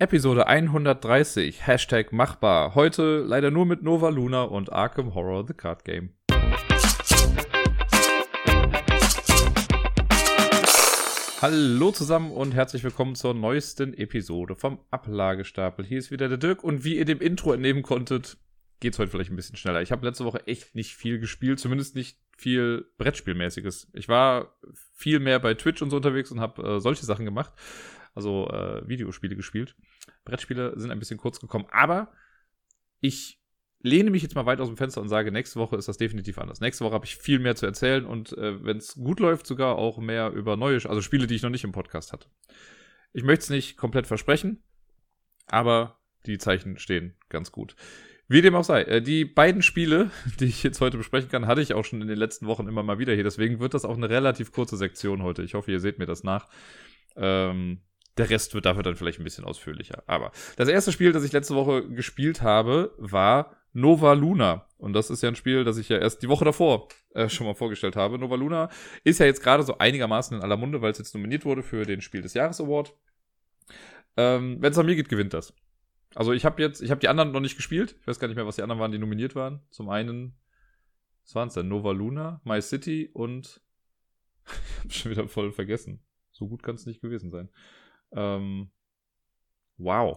Episode 130, Hashtag machbar. Heute leider nur mit Nova Luna und Arkham Horror The Card Game. Hallo zusammen und herzlich willkommen zur neuesten Episode vom Ablagestapel. Hier ist wieder der Dirk und wie ihr dem Intro entnehmen konntet, geht's heute vielleicht ein bisschen schneller. Ich habe letzte Woche echt nicht viel gespielt, zumindest nicht viel Brettspielmäßiges. Ich war viel mehr bei Twitch und so unterwegs und habe äh, solche Sachen gemacht also äh, Videospiele gespielt. Brettspiele sind ein bisschen kurz gekommen, aber ich lehne mich jetzt mal weit aus dem Fenster und sage, nächste Woche ist das definitiv anders. Nächste Woche habe ich viel mehr zu erzählen und äh, wenn es gut läuft, sogar auch mehr über neue, also Spiele, die ich noch nicht im Podcast hatte. Ich möchte es nicht komplett versprechen, aber die Zeichen stehen ganz gut. Wie dem auch sei, äh, die beiden Spiele, die ich jetzt heute besprechen kann, hatte ich auch schon in den letzten Wochen immer mal wieder hier. Deswegen wird das auch eine relativ kurze Sektion heute. Ich hoffe, ihr seht mir das nach. Ähm, der Rest wird dafür dann vielleicht ein bisschen ausführlicher. Aber das erste Spiel, das ich letzte Woche gespielt habe, war Nova Luna. Und das ist ja ein Spiel, das ich ja erst die Woche davor äh, schon mal vorgestellt habe. Nova Luna ist ja jetzt gerade so einigermaßen in aller Munde, weil es jetzt nominiert wurde für den Spiel des Jahres Award. Ähm, Wenn es an mir geht, gewinnt das. Also ich habe jetzt, ich habe die anderen noch nicht gespielt. Ich weiß gar nicht mehr, was die anderen waren, die nominiert waren. Zum einen, was waren es denn? Nova Luna, My City und ich habe schon wieder voll vergessen. So gut kann es nicht gewesen sein. Ähm, wow.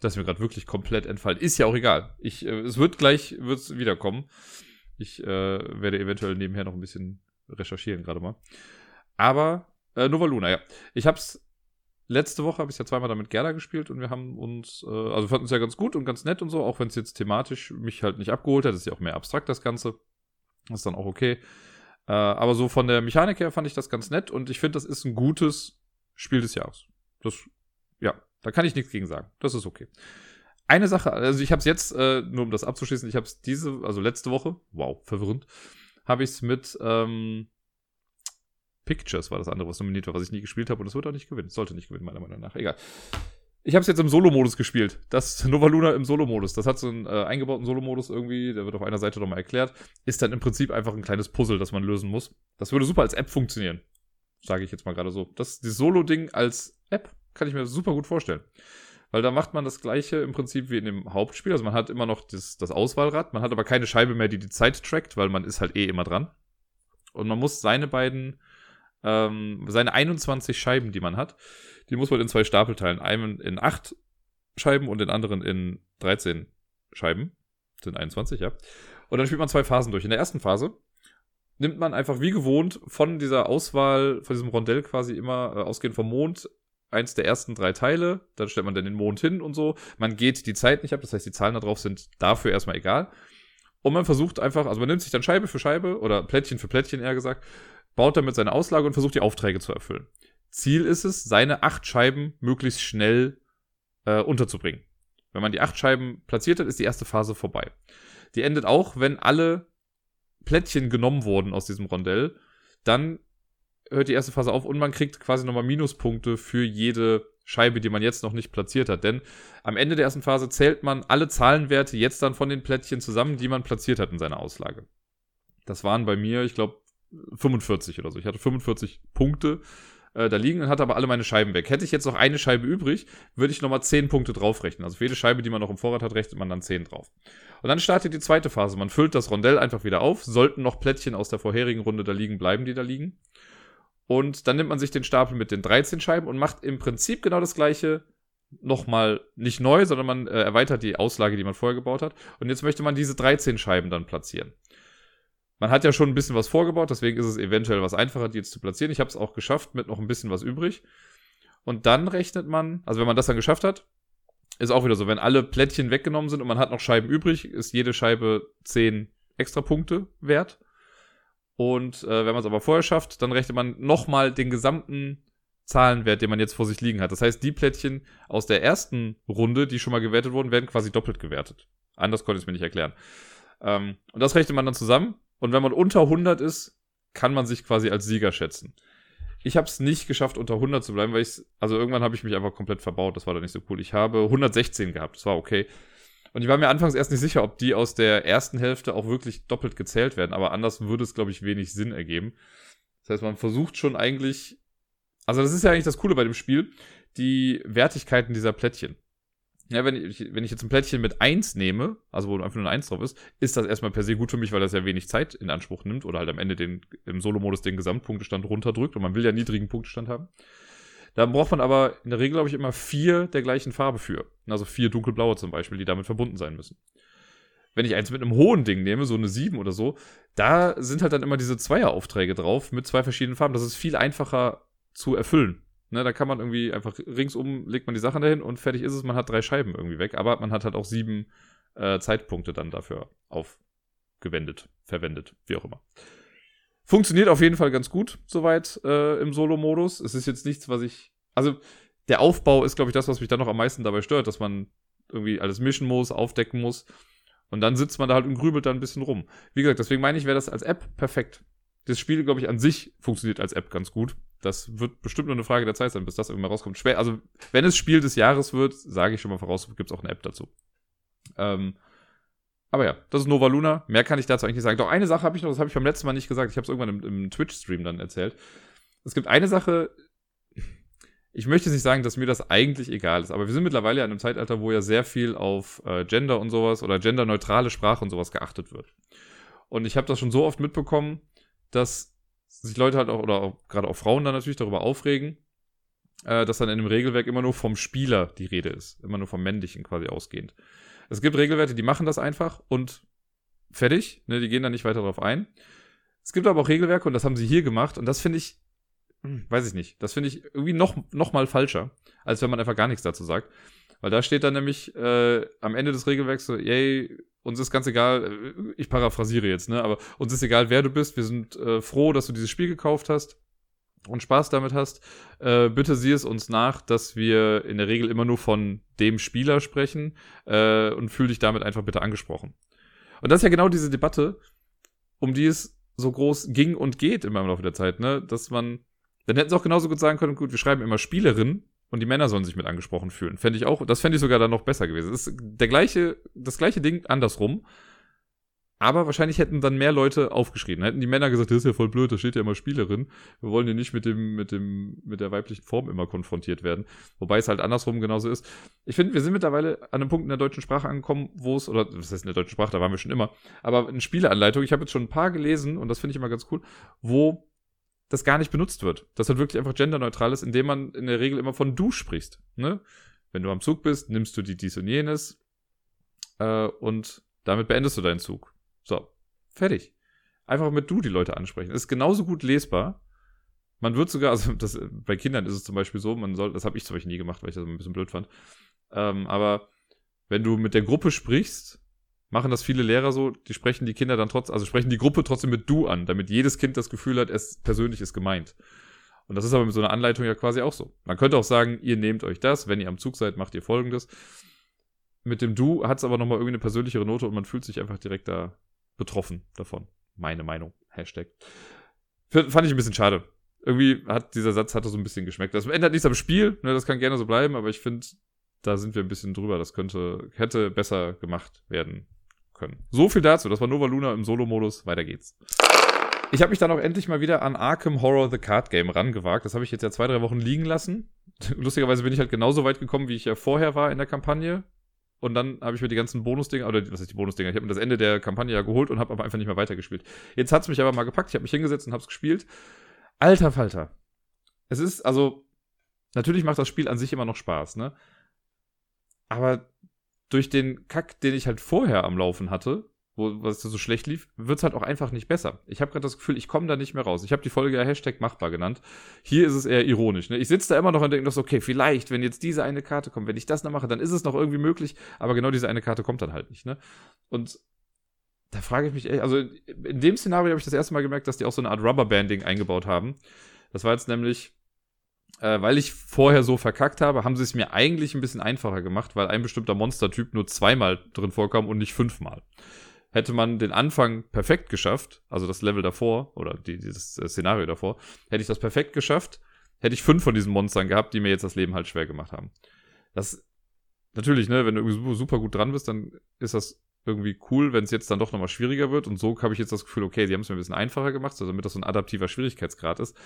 Das ist mir gerade wirklich komplett entfallen. Ist ja auch egal. Ich, äh, es wird gleich wird's wiederkommen. Ich äh, werde eventuell nebenher noch ein bisschen recherchieren gerade mal. Aber äh, Nova Luna, ja. Ich hab's letzte Woche habe ich ja zweimal damit Gerda gespielt und wir haben uns, äh, also fanden es ja ganz gut und ganz nett und so, auch wenn es jetzt thematisch mich halt nicht abgeholt hat. Ist ja auch mehr abstrakt, das Ganze. Ist dann auch okay. Äh, aber so von der Mechanik her fand ich das ganz nett und ich finde, das ist ein gutes Spiel des Jahres. Das, ja, da kann ich nichts gegen sagen. Das ist okay. Eine Sache, also ich habe es jetzt, äh, nur um das abzuschließen, ich habe es diese, also letzte Woche, wow, verwirrend, habe ich es mit ähm, Pictures war das andere, was nominiert war, was ich nie gespielt habe und das wird auch nicht gewinnen. Sollte nicht gewinnen, meiner Meinung nach. Egal. Ich habe es jetzt im Solo-Modus gespielt. Das Nova Luna im Solo-Modus. Das hat so einen äh, eingebauten Solo-Modus irgendwie, der wird auf einer Seite nochmal erklärt. Ist dann im Prinzip einfach ein kleines Puzzle, das man lösen muss. Das würde super als App funktionieren. Sage ich jetzt mal gerade so. Das Solo-Ding als App kann ich mir super gut vorstellen. Weil da macht man das gleiche im Prinzip wie in dem Hauptspiel. Also man hat immer noch das, das Auswahlrad, man hat aber keine Scheibe mehr, die die Zeit trackt, weil man ist halt eh immer dran. Und man muss seine beiden, ähm, seine 21 Scheiben, die man hat, die muss man in zwei Stapel teilen. Einen in 8 Scheiben und den anderen in 13 Scheiben. Sind 21, ja. Und dann spielt man zwei Phasen durch. In der ersten Phase nimmt man einfach wie gewohnt von dieser Auswahl, von diesem Rondell quasi immer, äh, ausgehend vom Mond, eins der ersten drei Teile, dann stellt man dann den Mond hin und so. Man geht die Zeit nicht ab, das heißt, die Zahlen da drauf sind dafür erstmal egal. Und man versucht einfach, also man nimmt sich dann Scheibe für Scheibe oder Plättchen für Plättchen eher gesagt, baut damit seine Auslage und versucht die Aufträge zu erfüllen. Ziel ist es, seine acht Scheiben möglichst schnell äh, unterzubringen. Wenn man die acht Scheiben platziert hat, ist die erste Phase vorbei. Die endet auch, wenn alle Plättchen genommen wurden aus diesem Rondell. Dann hört die erste Phase auf und man kriegt quasi nochmal Minuspunkte für jede Scheibe, die man jetzt noch nicht platziert hat. Denn am Ende der ersten Phase zählt man alle Zahlenwerte jetzt dann von den Plättchen zusammen, die man platziert hat in seiner Auslage. Das waren bei mir, ich glaube, 45 oder so. Ich hatte 45 Punkte äh, da liegen und hatte aber alle meine Scheiben weg. Hätte ich jetzt noch eine Scheibe übrig, würde ich nochmal 10 Punkte draufrechnen. Also für jede Scheibe, die man noch im Vorrat hat, rechnet man dann 10 drauf. Und dann startet die zweite Phase. Man füllt das Rondell einfach wieder auf. Sollten noch Plättchen aus der vorherigen Runde da liegen, bleiben die da liegen. Und dann nimmt man sich den Stapel mit den 13 Scheiben und macht im Prinzip genau das gleiche nochmal nicht neu, sondern man äh, erweitert die Auslage, die man vorher gebaut hat. Und jetzt möchte man diese 13 Scheiben dann platzieren. Man hat ja schon ein bisschen was vorgebaut, deswegen ist es eventuell was einfacher, die jetzt zu platzieren. Ich habe es auch geschafft mit noch ein bisschen was übrig. Und dann rechnet man, also wenn man das dann geschafft hat, ist auch wieder so, wenn alle Plättchen weggenommen sind und man hat noch Scheiben übrig, ist jede Scheibe 10 extra Punkte wert. Und äh, wenn man es aber vorher schafft, dann rechnet man nochmal den gesamten Zahlenwert, den man jetzt vor sich liegen hat. Das heißt, die Plättchen aus der ersten Runde, die schon mal gewertet wurden, werden quasi doppelt gewertet. Anders konnte ich es mir nicht erklären. Ähm, und das rechnet man dann zusammen. Und wenn man unter 100 ist, kann man sich quasi als Sieger schätzen. Ich habe es nicht geschafft, unter 100 zu bleiben, weil ich also irgendwann habe ich mich einfach komplett verbaut. Das war dann nicht so cool. Ich habe 116 gehabt. Das war okay. Und ich war mir anfangs erst nicht sicher, ob die aus der ersten Hälfte auch wirklich doppelt gezählt werden. Aber anders würde es, glaube ich, wenig Sinn ergeben. Das heißt, man versucht schon eigentlich. Also, das ist ja eigentlich das Coole bei dem Spiel. die Wertigkeiten dieser Plättchen. Ja, wenn ich, wenn ich jetzt ein Plättchen mit 1 nehme, also wo einfach nur ein 1 drauf ist, ist das erstmal per se gut für mich, weil das ja wenig Zeit in Anspruch nimmt oder halt am Ende den, im Solo-Modus den Gesamtpunktestand runterdrückt und man will ja niedrigen Punktestand haben. Da braucht man aber in der Regel, glaube ich, immer vier der gleichen Farbe für. Also vier dunkelblaue zum Beispiel, die damit verbunden sein müssen. Wenn ich eins mit einem hohen Ding nehme, so eine 7 oder so, da sind halt dann immer diese Zweieraufträge drauf mit zwei verschiedenen Farben. Das ist viel einfacher zu erfüllen. Ne, da kann man irgendwie einfach ringsum legt man die Sachen dahin und fertig ist es. Man hat drei Scheiben irgendwie weg, aber man hat halt auch sieben äh, Zeitpunkte dann dafür aufgewendet, verwendet, wie auch immer. Funktioniert auf jeden Fall ganz gut soweit äh, im Solo-Modus. Es ist jetzt nichts, was ich. Also, der Aufbau ist, glaube ich, das, was mich dann noch am meisten dabei stört, dass man irgendwie alles mischen muss, aufdecken muss. Und dann sitzt man da halt und grübelt da ein bisschen rum. Wie gesagt, deswegen meine ich, wäre das als App perfekt. Das Spiel, glaube ich, an sich funktioniert als App ganz gut. Das wird bestimmt nur eine Frage der Zeit sein, bis das irgendwann rauskommt. Schwer, also wenn es Spiel des Jahres wird, sage ich schon mal voraus, gibt es auch eine App dazu. Ähm, aber ja, das ist Nova Luna. Mehr kann ich dazu eigentlich nicht sagen. Doch eine Sache habe ich noch, das habe ich beim letzten Mal nicht gesagt. Ich habe es irgendwann im, im Twitch-Stream dann erzählt. Es gibt eine Sache, ich möchte nicht sagen, dass mir das eigentlich egal ist, aber wir sind mittlerweile in einem Zeitalter, wo ja sehr viel auf äh, Gender und sowas oder genderneutrale Sprache und sowas geachtet wird. Und ich habe das schon so oft mitbekommen, dass sich Leute halt auch, oder auch, gerade auch Frauen dann natürlich darüber aufregen, äh, dass dann in dem Regelwerk immer nur vom Spieler die Rede ist. Immer nur vom Männlichen quasi ausgehend. Es gibt Regelwerte, die machen das einfach und fertig. Ne, die gehen da nicht weiter drauf ein. Es gibt aber auch Regelwerke und das haben sie hier gemacht und das finde ich, hm, weiß ich nicht, das finde ich irgendwie noch, noch mal falscher, als wenn man einfach gar nichts dazu sagt. Weil da steht dann nämlich äh, am Ende des Regelwerks so, yay, uns ist ganz egal, äh, ich paraphrasiere jetzt, ne, aber uns ist egal, wer du bist. Wir sind äh, froh, dass du dieses Spiel gekauft hast und Spaß damit hast. Äh, bitte sieh es uns nach, dass wir in der Regel immer nur von dem Spieler sprechen äh, und fühl dich damit einfach bitte angesprochen. Und das ist ja genau diese Debatte, um die es so groß ging und geht immer im Laufe der Zeit, ne, dass man, dann hätten sie auch genauso gut sagen können, gut, wir schreiben immer Spielerin, und die Männer sollen sich mit angesprochen fühlen. Fände ich auch, das fände ich sogar dann noch besser gewesen. Das ist der gleiche, das gleiche Ding andersrum. Aber wahrscheinlich hätten dann mehr Leute aufgeschrieben. Hätten die Männer gesagt, das ist ja voll blöd, da steht ja immer Spielerin. Wir wollen ja nicht mit dem, mit dem, mit der weiblichen Form immer konfrontiert werden. Wobei es halt andersrum genauso ist. Ich finde, wir sind mittlerweile an einem Punkt in der deutschen Sprache angekommen, wo es, oder was heißt in der deutschen Sprache, da waren wir schon immer, aber eine Spieleanleitung, ich habe jetzt schon ein paar gelesen und das finde ich immer ganz cool, wo das gar nicht benutzt wird. Das halt wirklich einfach genderneutral ist, indem man in der Regel immer von du sprichst. Ne? Wenn du am Zug bist, nimmst du die dies und jenes äh, und damit beendest du deinen Zug. So, fertig. Einfach mit du die Leute ansprechen. Ist genauso gut lesbar. Man wird sogar, also das, bei Kindern ist es zum Beispiel so, man soll, das habe ich zum Beispiel nie gemacht, weil ich das ein bisschen blöd fand. Ähm, aber wenn du mit der Gruppe sprichst, machen das viele Lehrer so, die sprechen die Kinder dann trotzdem, also sprechen die Gruppe trotzdem mit du an, damit jedes Kind das Gefühl hat, es persönlich ist gemeint. Und das ist aber mit so einer Anleitung ja quasi auch so. Man könnte auch sagen, ihr nehmt euch das, wenn ihr am Zug seid, macht ihr folgendes. Mit dem Du hat es aber nochmal irgendwie eine persönlichere Note und man fühlt sich einfach direkt da betroffen davon. Meine Meinung. Hashtag. Fand ich ein bisschen schade. Irgendwie hat dieser Satz hatte so ein bisschen geschmeckt. Das ändert nichts am Spiel, ne, das kann gerne so bleiben, aber ich finde, da sind wir ein bisschen drüber. Das könnte, hätte besser gemacht werden können. So viel dazu. Das war Nova Luna im Solo-Modus. Weiter geht's. Ich habe mich dann auch endlich mal wieder an Arkham Horror The Card Game rangewagt. Das habe ich jetzt ja zwei, drei Wochen liegen lassen. Lustigerweise bin ich halt genauso weit gekommen, wie ich ja vorher war in der Kampagne. Und dann habe ich mir die ganzen Bonusdinger, oder was ist die Bonusdinger? Ich habe mir das Ende der Kampagne ja geholt und habe aber einfach nicht mehr weitergespielt. Jetzt hat's mich aber mal gepackt. Ich habe mich hingesetzt und habe es gespielt. Alter Falter. Es ist, also, natürlich macht das Spiel an sich immer noch Spaß, ne? Aber durch den Kack, den ich halt vorher am Laufen hatte, wo was so schlecht lief, wird es halt auch einfach nicht besser. Ich habe gerade das Gefühl, ich komme da nicht mehr raus. Ich habe die Folge ja Hashtag machbar genannt. Hier ist es eher ironisch. Ne? Ich sitze da immer noch und denke, okay, vielleicht, wenn jetzt diese eine Karte kommt, wenn ich das noch mache, dann ist es noch irgendwie möglich, aber genau diese eine Karte kommt dann halt nicht. Ne? Und da frage ich mich, ey, also in dem Szenario habe ich das erste Mal gemerkt, dass die auch so eine Art Rubberbanding eingebaut haben. Das war jetzt nämlich äh, weil ich vorher so verkackt habe, haben sie es mir eigentlich ein bisschen einfacher gemacht, weil ein bestimmter Monstertyp nur zweimal drin vorkam und nicht fünfmal. Hätte man den Anfang perfekt geschafft, also das Level davor oder die, dieses äh, Szenario davor, hätte ich das perfekt geschafft, hätte ich fünf von diesen Monstern gehabt, die mir jetzt das Leben halt schwer gemacht haben. Das natürlich, ne, wenn du super gut dran bist, dann ist das irgendwie cool, wenn es jetzt dann doch nochmal schwieriger wird. Und so habe ich jetzt das Gefühl, okay, sie haben es mir ein bisschen einfacher gemacht, also damit das so ein adaptiver Schwierigkeitsgrad ist.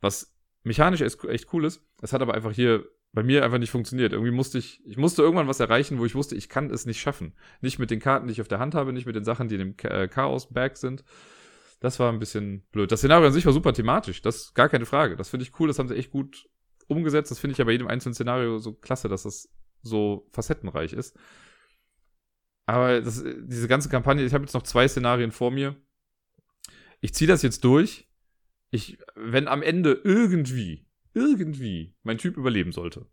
Was mechanisch echt cool ist. Es hat aber einfach hier bei mir einfach nicht funktioniert. Irgendwie musste ich, ich musste irgendwann was erreichen, wo ich wusste, ich kann es nicht schaffen. Nicht mit den Karten, die ich auf der Hand habe, nicht mit den Sachen, die in dem äh, Chaos-Bag sind. Das war ein bisschen blöd. Das Szenario an sich war super thematisch. Das ist gar keine Frage. Das finde ich cool. Das haben sie echt gut umgesetzt. Das finde ich ja bei jedem einzelnen Szenario so klasse, dass das so facettenreich ist. Aber das, diese ganze Kampagne, ich habe jetzt noch zwei Szenarien vor mir. Ich ziehe das jetzt durch. Ich, wenn am Ende irgendwie irgendwie mein Typ überleben sollte,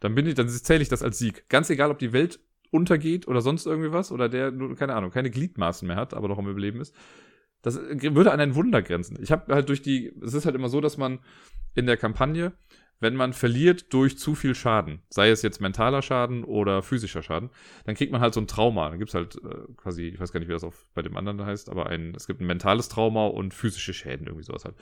dann bin ich, dann zähle ich das als Sieg. Ganz egal, ob die Welt untergeht oder sonst irgendwie was oder der, keine Ahnung, keine Gliedmaßen mehr hat, aber noch am Überleben ist. Das würde an ein Wunder grenzen. Ich habe halt durch die, es ist halt immer so, dass man in der Kampagne, wenn man verliert durch zu viel Schaden, sei es jetzt mentaler Schaden oder physischer Schaden, dann kriegt man halt so ein Trauma. Dann gibt's halt äh, quasi, ich weiß gar nicht, wie das auf, bei dem anderen heißt, aber ein, es gibt ein mentales Trauma und physische Schäden, irgendwie sowas halt.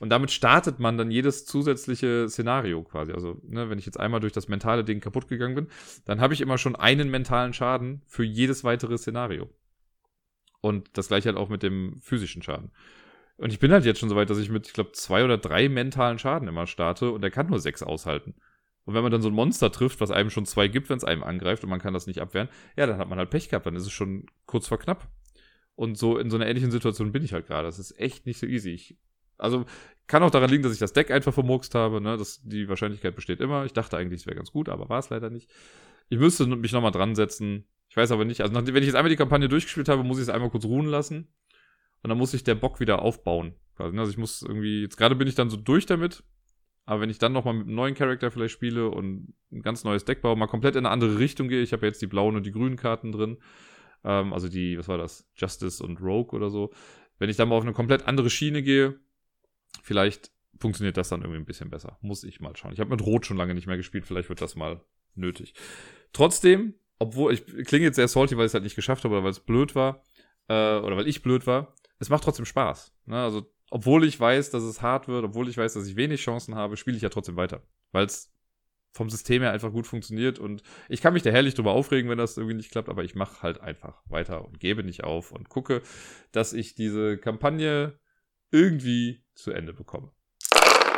Und damit startet man dann jedes zusätzliche Szenario quasi. Also, ne, wenn ich jetzt einmal durch das mentale Ding kaputt gegangen bin, dann habe ich immer schon einen mentalen Schaden für jedes weitere Szenario. Und das gleiche halt auch mit dem physischen Schaden. Und ich bin halt jetzt schon so weit, dass ich mit, ich glaube, zwei oder drei mentalen Schaden immer starte und der kann nur sechs aushalten. Und wenn man dann so ein Monster trifft, was einem schon zwei gibt, wenn es einem angreift und man kann das nicht abwehren, ja, dann hat man halt Pech gehabt, dann ist es schon kurz vor knapp. Und so in so einer ähnlichen Situation bin ich halt gerade. Das ist echt nicht so easy. Ich also kann auch daran liegen, dass ich das Deck einfach vermurkst habe. Ne? Das, die Wahrscheinlichkeit besteht immer. Ich dachte eigentlich, es wäre ganz gut, aber war es leider nicht. Ich müsste mich nochmal dran setzen. Ich weiß aber nicht. Also wenn ich jetzt einmal die Kampagne durchgespielt habe, muss ich es einmal kurz ruhen lassen. Und dann muss ich der Bock wieder aufbauen. Ne? Also ich muss irgendwie, jetzt gerade bin ich dann so durch damit. Aber wenn ich dann nochmal mit einem neuen Charakter vielleicht spiele und ein ganz neues Deck baue, mal komplett in eine andere Richtung gehe. Ich habe jetzt die blauen und die grünen Karten drin. Ähm, also die, was war das? Justice und Rogue oder so. Wenn ich dann mal auf eine komplett andere Schiene gehe, Vielleicht funktioniert das dann irgendwie ein bisschen besser. Muss ich mal schauen. Ich habe mit Rot schon lange nicht mehr gespielt. Vielleicht wird das mal nötig. Trotzdem, obwohl ich klinge jetzt sehr salty, weil ich es halt nicht geschafft habe oder weil es blöd war äh, oder weil ich blöd war. Es macht trotzdem Spaß. Ne? Also obwohl ich weiß, dass es hart wird, obwohl ich weiß, dass ich wenig Chancen habe, spiele ich ja trotzdem weiter, weil es vom System her einfach gut funktioniert und ich kann mich da herrlich drüber aufregen, wenn das irgendwie nicht klappt, aber ich mache halt einfach weiter und gebe nicht auf und gucke, dass ich diese Kampagne irgendwie zu Ende bekomme.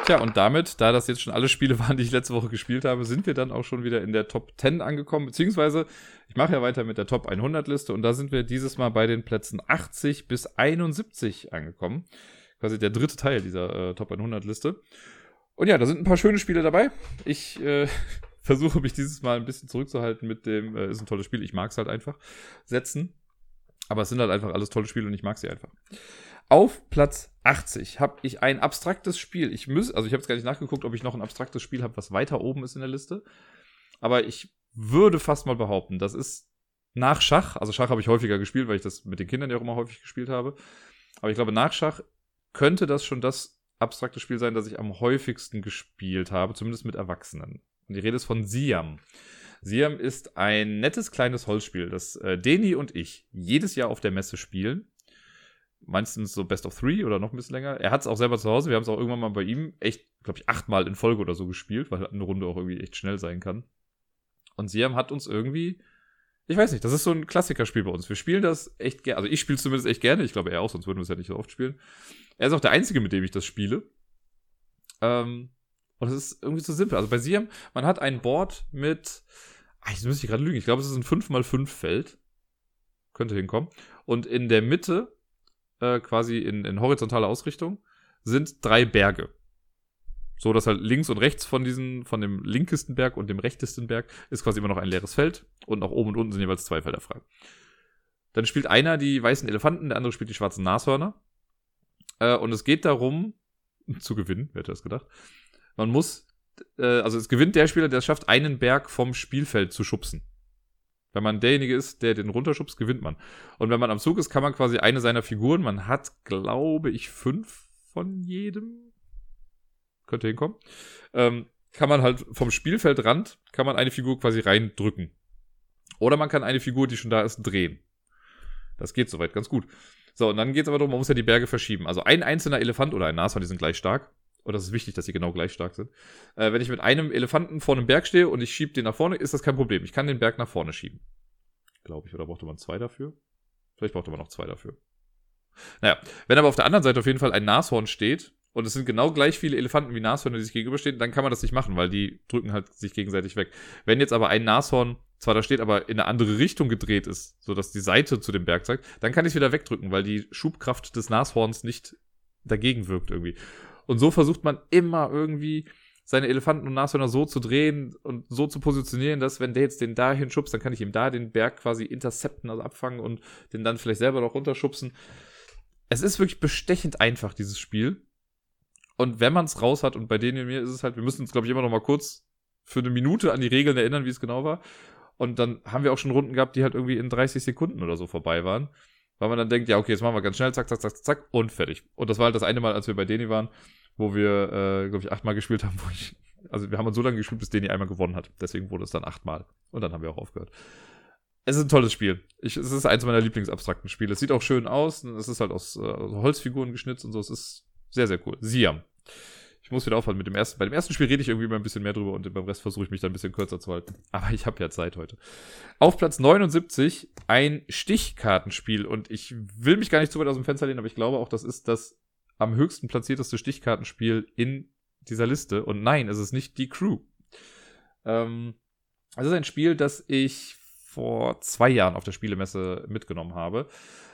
Tja, und damit, da das jetzt schon alle Spiele waren, die ich letzte Woche gespielt habe, sind wir dann auch schon wieder in der Top 10 angekommen. Beziehungsweise, ich mache ja weiter mit der Top 100 Liste und da sind wir dieses Mal bei den Plätzen 80 bis 71 angekommen. Quasi der dritte Teil dieser äh, Top 100 Liste. Und ja, da sind ein paar schöne Spiele dabei. Ich äh, versuche mich dieses Mal ein bisschen zurückzuhalten mit dem, äh, ist ein tolles Spiel, ich mag es halt einfach, setzen. Aber es sind halt einfach alles tolle Spiele und ich mag sie einfach. Auf Platz 80 habe ich ein abstraktes Spiel. Ich muss, also ich habe jetzt gar nicht nachgeguckt, ob ich noch ein abstraktes Spiel habe, was weiter oben ist in der Liste. Aber ich würde fast mal behaupten, das ist nach Schach, also Schach habe ich häufiger gespielt, weil ich das mit den Kindern ja auch immer häufig gespielt habe. Aber ich glaube, nach Schach könnte das schon das abstrakte Spiel sein, das ich am häufigsten gespielt habe, zumindest mit Erwachsenen. Und die Rede ist von Siam. Siam ist ein nettes kleines Holzspiel, das äh, Deni und ich jedes Jahr auf der Messe spielen meistens so Best of Three oder noch ein bisschen länger. Er hat es auch selber zu Hause. Wir haben es auch irgendwann mal bei ihm echt, glaube ich, achtmal in Folge oder so gespielt, weil eine Runde auch irgendwie echt schnell sein kann. Und Siam hat uns irgendwie, ich weiß nicht, das ist so ein Klassikerspiel bei uns. Wir spielen das echt gerne. Also ich spiele zumindest echt gerne. Ich glaube er auch, sonst würden wir es ja nicht so oft spielen. Er ist auch der Einzige, mit dem ich das spiele. Ähm, und es ist irgendwie so simpel. Also bei Siam, man hat ein Board mit, ach, jetzt müsste ich gerade lügen. Ich glaube, es ist ein 5x5 Feld. Könnte hinkommen. Und in der Mitte äh, quasi in, in horizontaler Ausrichtung, sind drei Berge. So, dass halt links und rechts von diesen, von dem linkesten Berg und dem rechtesten Berg ist quasi immer noch ein leeres Feld und nach oben und unten sind jeweils zwei Felder frei. Dann spielt einer die weißen Elefanten, der andere spielt die schwarzen Nashörner. Äh, und es geht darum, zu gewinnen, wer hätte das gedacht. Man muss, äh, also es gewinnt der Spieler, der es schafft, einen Berg vom Spielfeld zu schubsen. Wenn man derjenige ist, der den runterschubst, gewinnt man. Und wenn man am Zug ist, kann man quasi eine seiner Figuren, man hat, glaube ich, fünf von jedem, könnte hinkommen, ähm, kann man halt vom Spielfeldrand, kann man eine Figur quasi reindrücken. Oder man kann eine Figur, die schon da ist, drehen. Das geht soweit ganz gut. So, und dann geht es aber darum, man muss ja die Berge verschieben. Also ein einzelner Elefant oder ein Nashorn, die sind gleich stark, und das ist wichtig, dass sie genau gleich stark sind. Äh, wenn ich mit einem Elefanten vor einem Berg stehe und ich schiebe den nach vorne, ist das kein Problem. Ich kann den Berg nach vorne schieben. Glaube ich. Oder brauchte man zwei dafür? Vielleicht brauchte man noch zwei dafür. Naja, wenn aber auf der anderen Seite auf jeden Fall ein Nashorn steht und es sind genau gleich viele Elefanten wie Nashörner, die sich gegenüberstehen, dann kann man das nicht machen, weil die drücken halt sich gegenseitig weg. Wenn jetzt aber ein Nashorn zwar da steht, aber in eine andere Richtung gedreht ist, so dass die Seite zu dem Berg zeigt, dann kann ich es wieder wegdrücken, weil die Schubkraft des Nashorns nicht dagegen wirkt irgendwie. Und so versucht man immer irgendwie seine Elefanten und Nashörner so zu drehen und so zu positionieren, dass wenn der jetzt den dahin schubst, dann kann ich ihm da den Berg quasi intercepten, also abfangen und den dann vielleicht selber noch runterschubsen. Es ist wirklich bestechend einfach, dieses Spiel. Und wenn man es raus hat, und bei denen mir ist es halt, wir müssen uns, glaube ich, immer noch mal kurz für eine Minute an die Regeln erinnern, wie es genau war. Und dann haben wir auch schon Runden gehabt, die halt irgendwie in 30 Sekunden oder so vorbei waren. Weil man dann denkt, ja, okay, jetzt machen wir ganz schnell, zack, zack, zack, zack, und fertig. Und das war halt das eine Mal, als wir bei Deni waren, wo wir, äh, glaube ich, achtmal gespielt haben, wo ich, also wir haben uns so lange gespielt, bis Deni einmal gewonnen hat. Deswegen wurde es dann achtmal. Und dann haben wir auch aufgehört. Es ist ein tolles Spiel. Ich, es ist eins meiner Lieblingsabstrakten Spiele. Es sieht auch schön aus. Es ist halt aus äh, Holzfiguren geschnitzt und so. Es ist sehr, sehr cool. Siam. Ich muss wieder aufhören mit dem ersten. Bei dem ersten Spiel rede ich irgendwie mal ein bisschen mehr drüber und beim Rest versuche ich mich dann ein bisschen kürzer zu halten. Aber ich habe ja Zeit heute. Auf Platz 79 ein Stichkartenspiel und ich will mich gar nicht zu weit aus dem Fenster lehnen, aber ich glaube auch, das ist das am höchsten platzierteste Stichkartenspiel in dieser Liste. Und nein, es ist nicht die Crew. Ähm, es ist ein Spiel, das ich vor zwei Jahren auf der Spielemesse mitgenommen habe.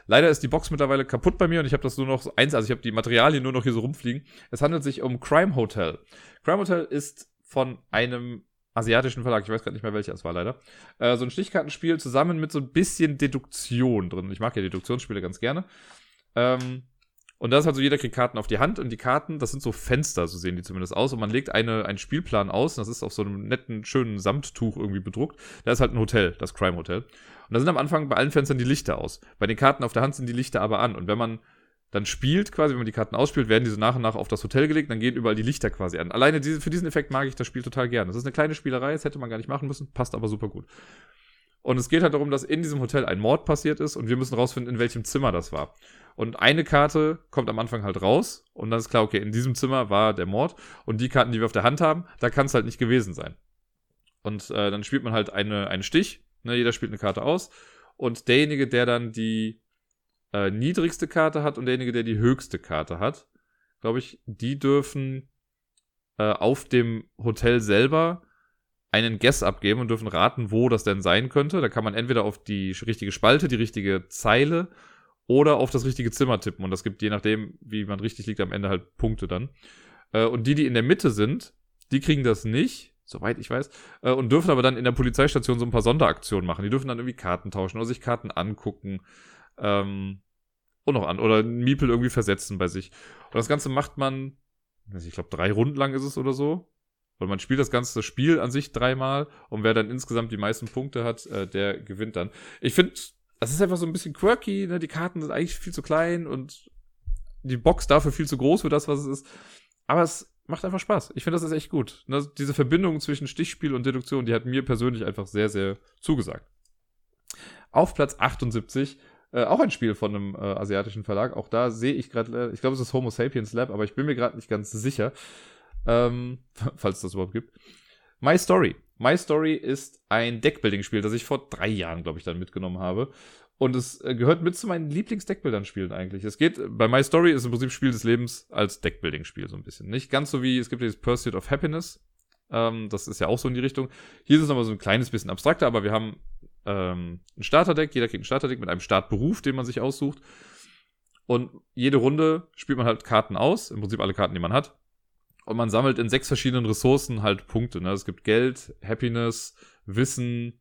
Leider ist die Box mittlerweile kaputt bei mir und ich habe das nur noch eins, also ich habe die Materialien nur noch hier so rumfliegen. Es handelt sich um Crime Hotel. Crime Hotel ist von einem asiatischen Verlag, ich weiß gerade nicht mehr welcher es war leider, äh, so ein Stichkartenspiel zusammen mit so ein bisschen Deduktion drin. Ich mag ja Deduktionsspiele ganz gerne. Ähm, und da ist halt so, jeder kriegt Karten auf die Hand und die Karten, das sind so Fenster, so sehen die zumindest aus. Und man legt eine, einen Spielplan aus, das ist auf so einem netten, schönen Samttuch irgendwie bedruckt. Da ist halt ein Hotel, das Crime Hotel. Und da sind am Anfang bei allen Fenstern die Lichter aus. Bei den Karten auf der Hand sind die Lichter aber an. Und wenn man dann spielt, quasi, wenn man die Karten ausspielt, werden diese nach und nach auf das Hotel gelegt, dann gehen überall die Lichter quasi an. Alleine diese, für diesen Effekt mag ich das Spiel total gerne. Das ist eine kleine Spielerei, das hätte man gar nicht machen müssen, passt aber super gut. Und es geht halt darum, dass in diesem Hotel ein Mord passiert ist und wir müssen rausfinden, in welchem Zimmer das war. Und eine Karte kommt am Anfang halt raus und dann ist klar, okay, in diesem Zimmer war der Mord und die Karten, die wir auf der Hand haben, da kann es halt nicht gewesen sein. Und äh, dann spielt man halt eine, einen Stich, ne, jeder spielt eine Karte aus und derjenige, der dann die äh, niedrigste Karte hat und derjenige, der die höchste Karte hat, glaube ich, die dürfen äh, auf dem Hotel selber einen Guess abgeben und dürfen raten, wo das denn sein könnte. Da kann man entweder auf die richtige Spalte, die richtige Zeile oder auf das richtige Zimmer tippen. Und das gibt je nachdem, wie man richtig liegt, am Ende halt Punkte dann. Äh, und die, die in der Mitte sind, die kriegen das nicht, soweit ich weiß, äh, und dürfen aber dann in der Polizeistation so ein paar Sonderaktionen machen. Die dürfen dann irgendwie Karten tauschen oder sich Karten angucken. Ähm, und noch an. Oder einen Miepel irgendwie versetzen bei sich. Und das Ganze macht man, ich glaube, drei Runden lang ist es oder so. Weil man spielt das ganze Spiel an sich dreimal und wer dann insgesamt die meisten Punkte hat, äh, der gewinnt dann. Ich finde, das ist einfach so ein bisschen quirky, ne? Die Karten sind eigentlich viel zu klein und die Box dafür viel zu groß für das, was es ist. Aber es macht einfach Spaß. Ich finde, das ist echt gut. Ne? Diese Verbindung zwischen Stichspiel und Deduktion, die hat mir persönlich einfach sehr, sehr zugesagt. Auf Platz 78 äh, auch ein Spiel von einem äh, asiatischen Verlag. Auch da sehe ich gerade, äh, ich glaube, es ist Homo Sapiens Lab, aber ich bin mir gerade nicht ganz sicher ähm, falls es das überhaupt gibt. My Story. My Story ist ein Deckbuilding-Spiel, das ich vor drei Jahren, glaube ich, dann mitgenommen habe. Und es äh, gehört mit zu meinen Lieblings-Deckbildern-Spielen eigentlich. Es geht, bei My Story ist im Prinzip Spiel des Lebens als Deckbuilding-Spiel so ein bisschen. Nicht ganz so wie, es gibt dieses Pursuit of Happiness. Ähm, das ist ja auch so in die Richtung. Hier ist es nochmal so ein kleines bisschen abstrakter, aber wir haben ähm, ein Starterdeck. Jeder kriegt ein Starterdeck mit einem Startberuf, den man sich aussucht. Und jede Runde spielt man halt Karten aus. Im Prinzip alle Karten, die man hat. Und man sammelt in sechs verschiedenen Ressourcen halt Punkte. Ne? Es gibt Geld, Happiness, Wissen,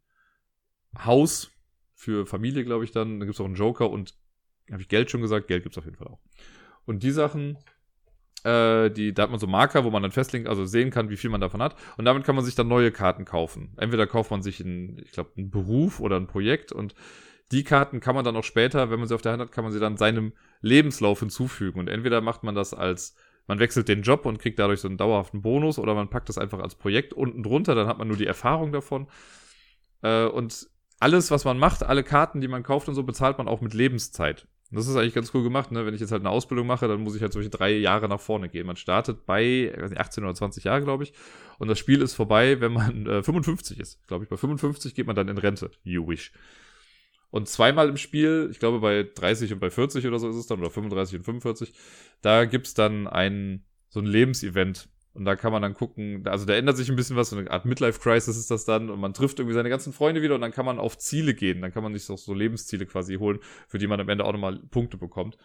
Haus für Familie, glaube ich dann. Da gibt es auch einen Joker und habe ich Geld schon gesagt? Geld gibt es auf jeden Fall auch. Und die Sachen, äh, die, da hat man so Marker, wo man dann festlegt, also sehen kann, wie viel man davon hat. Und damit kann man sich dann neue Karten kaufen. Entweder kauft man sich einen, ich glaube, einen Beruf oder ein Projekt und die Karten kann man dann auch später, wenn man sie auf der Hand hat, kann man sie dann seinem Lebenslauf hinzufügen. Und entweder macht man das als man wechselt den Job und kriegt dadurch so einen dauerhaften Bonus oder man packt das einfach als Projekt unten drunter, dann hat man nur die Erfahrung davon. Äh, und alles, was man macht, alle Karten, die man kauft und so, bezahlt man auch mit Lebenszeit. Das ist eigentlich ganz cool gemacht, ne? Wenn ich jetzt halt eine Ausbildung mache, dann muss ich halt solche drei Jahre nach vorne gehen. Man startet bei 18 oder 20 Jahre, glaube ich. Und das Spiel ist vorbei, wenn man äh, 55 ist. Glaube ich, bei 55 geht man dann in Rente. You wish. Und zweimal im Spiel, ich glaube bei 30 und bei 40 oder so ist es dann, oder 35 und 45, da gibt's dann ein, so ein Lebensevent. Und da kann man dann gucken, also da ändert sich ein bisschen was, so eine Art Midlife-Crisis ist das dann und man trifft irgendwie seine ganzen Freunde wieder und dann kann man auf Ziele gehen. Dann kann man sich so, so Lebensziele quasi holen, für die man am Ende auch nochmal Punkte bekommt.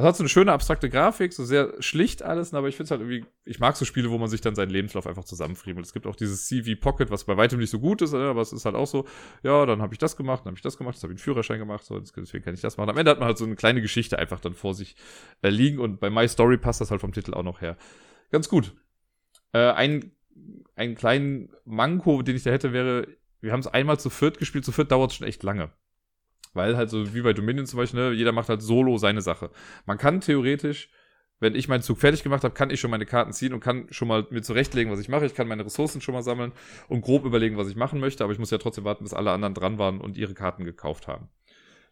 Das hat so eine schöne abstrakte Grafik, so sehr schlicht alles, aber ich finde es halt irgendwie, ich mag so Spiele, wo man sich dann seinen Lebenslauf einfach zusammenfriemelt. Es gibt auch dieses CV Pocket, was bei weitem nicht so gut ist, aber es ist halt auch so, ja, dann habe ich das gemacht, dann habe ich das gemacht, jetzt habe ich einen Führerschein gemacht, so, deswegen kann ich das machen. Am Ende hat man halt so eine kleine Geschichte einfach dann vor sich äh, liegen und bei My Story passt das halt vom Titel auch noch her. Ganz gut. Äh, ein, einen kleinen Manko, den ich da hätte, wäre, wir haben es einmal zu viert gespielt, zu viert dauert es schon echt lange. Weil halt so wie bei Dominion zum Beispiel, ne, jeder macht halt solo seine Sache. Man kann theoretisch, wenn ich meinen Zug fertig gemacht habe, kann ich schon meine Karten ziehen und kann schon mal mir zurechtlegen, was ich mache. Ich kann meine Ressourcen schon mal sammeln und grob überlegen, was ich machen möchte, aber ich muss ja trotzdem warten, bis alle anderen dran waren und ihre Karten gekauft haben.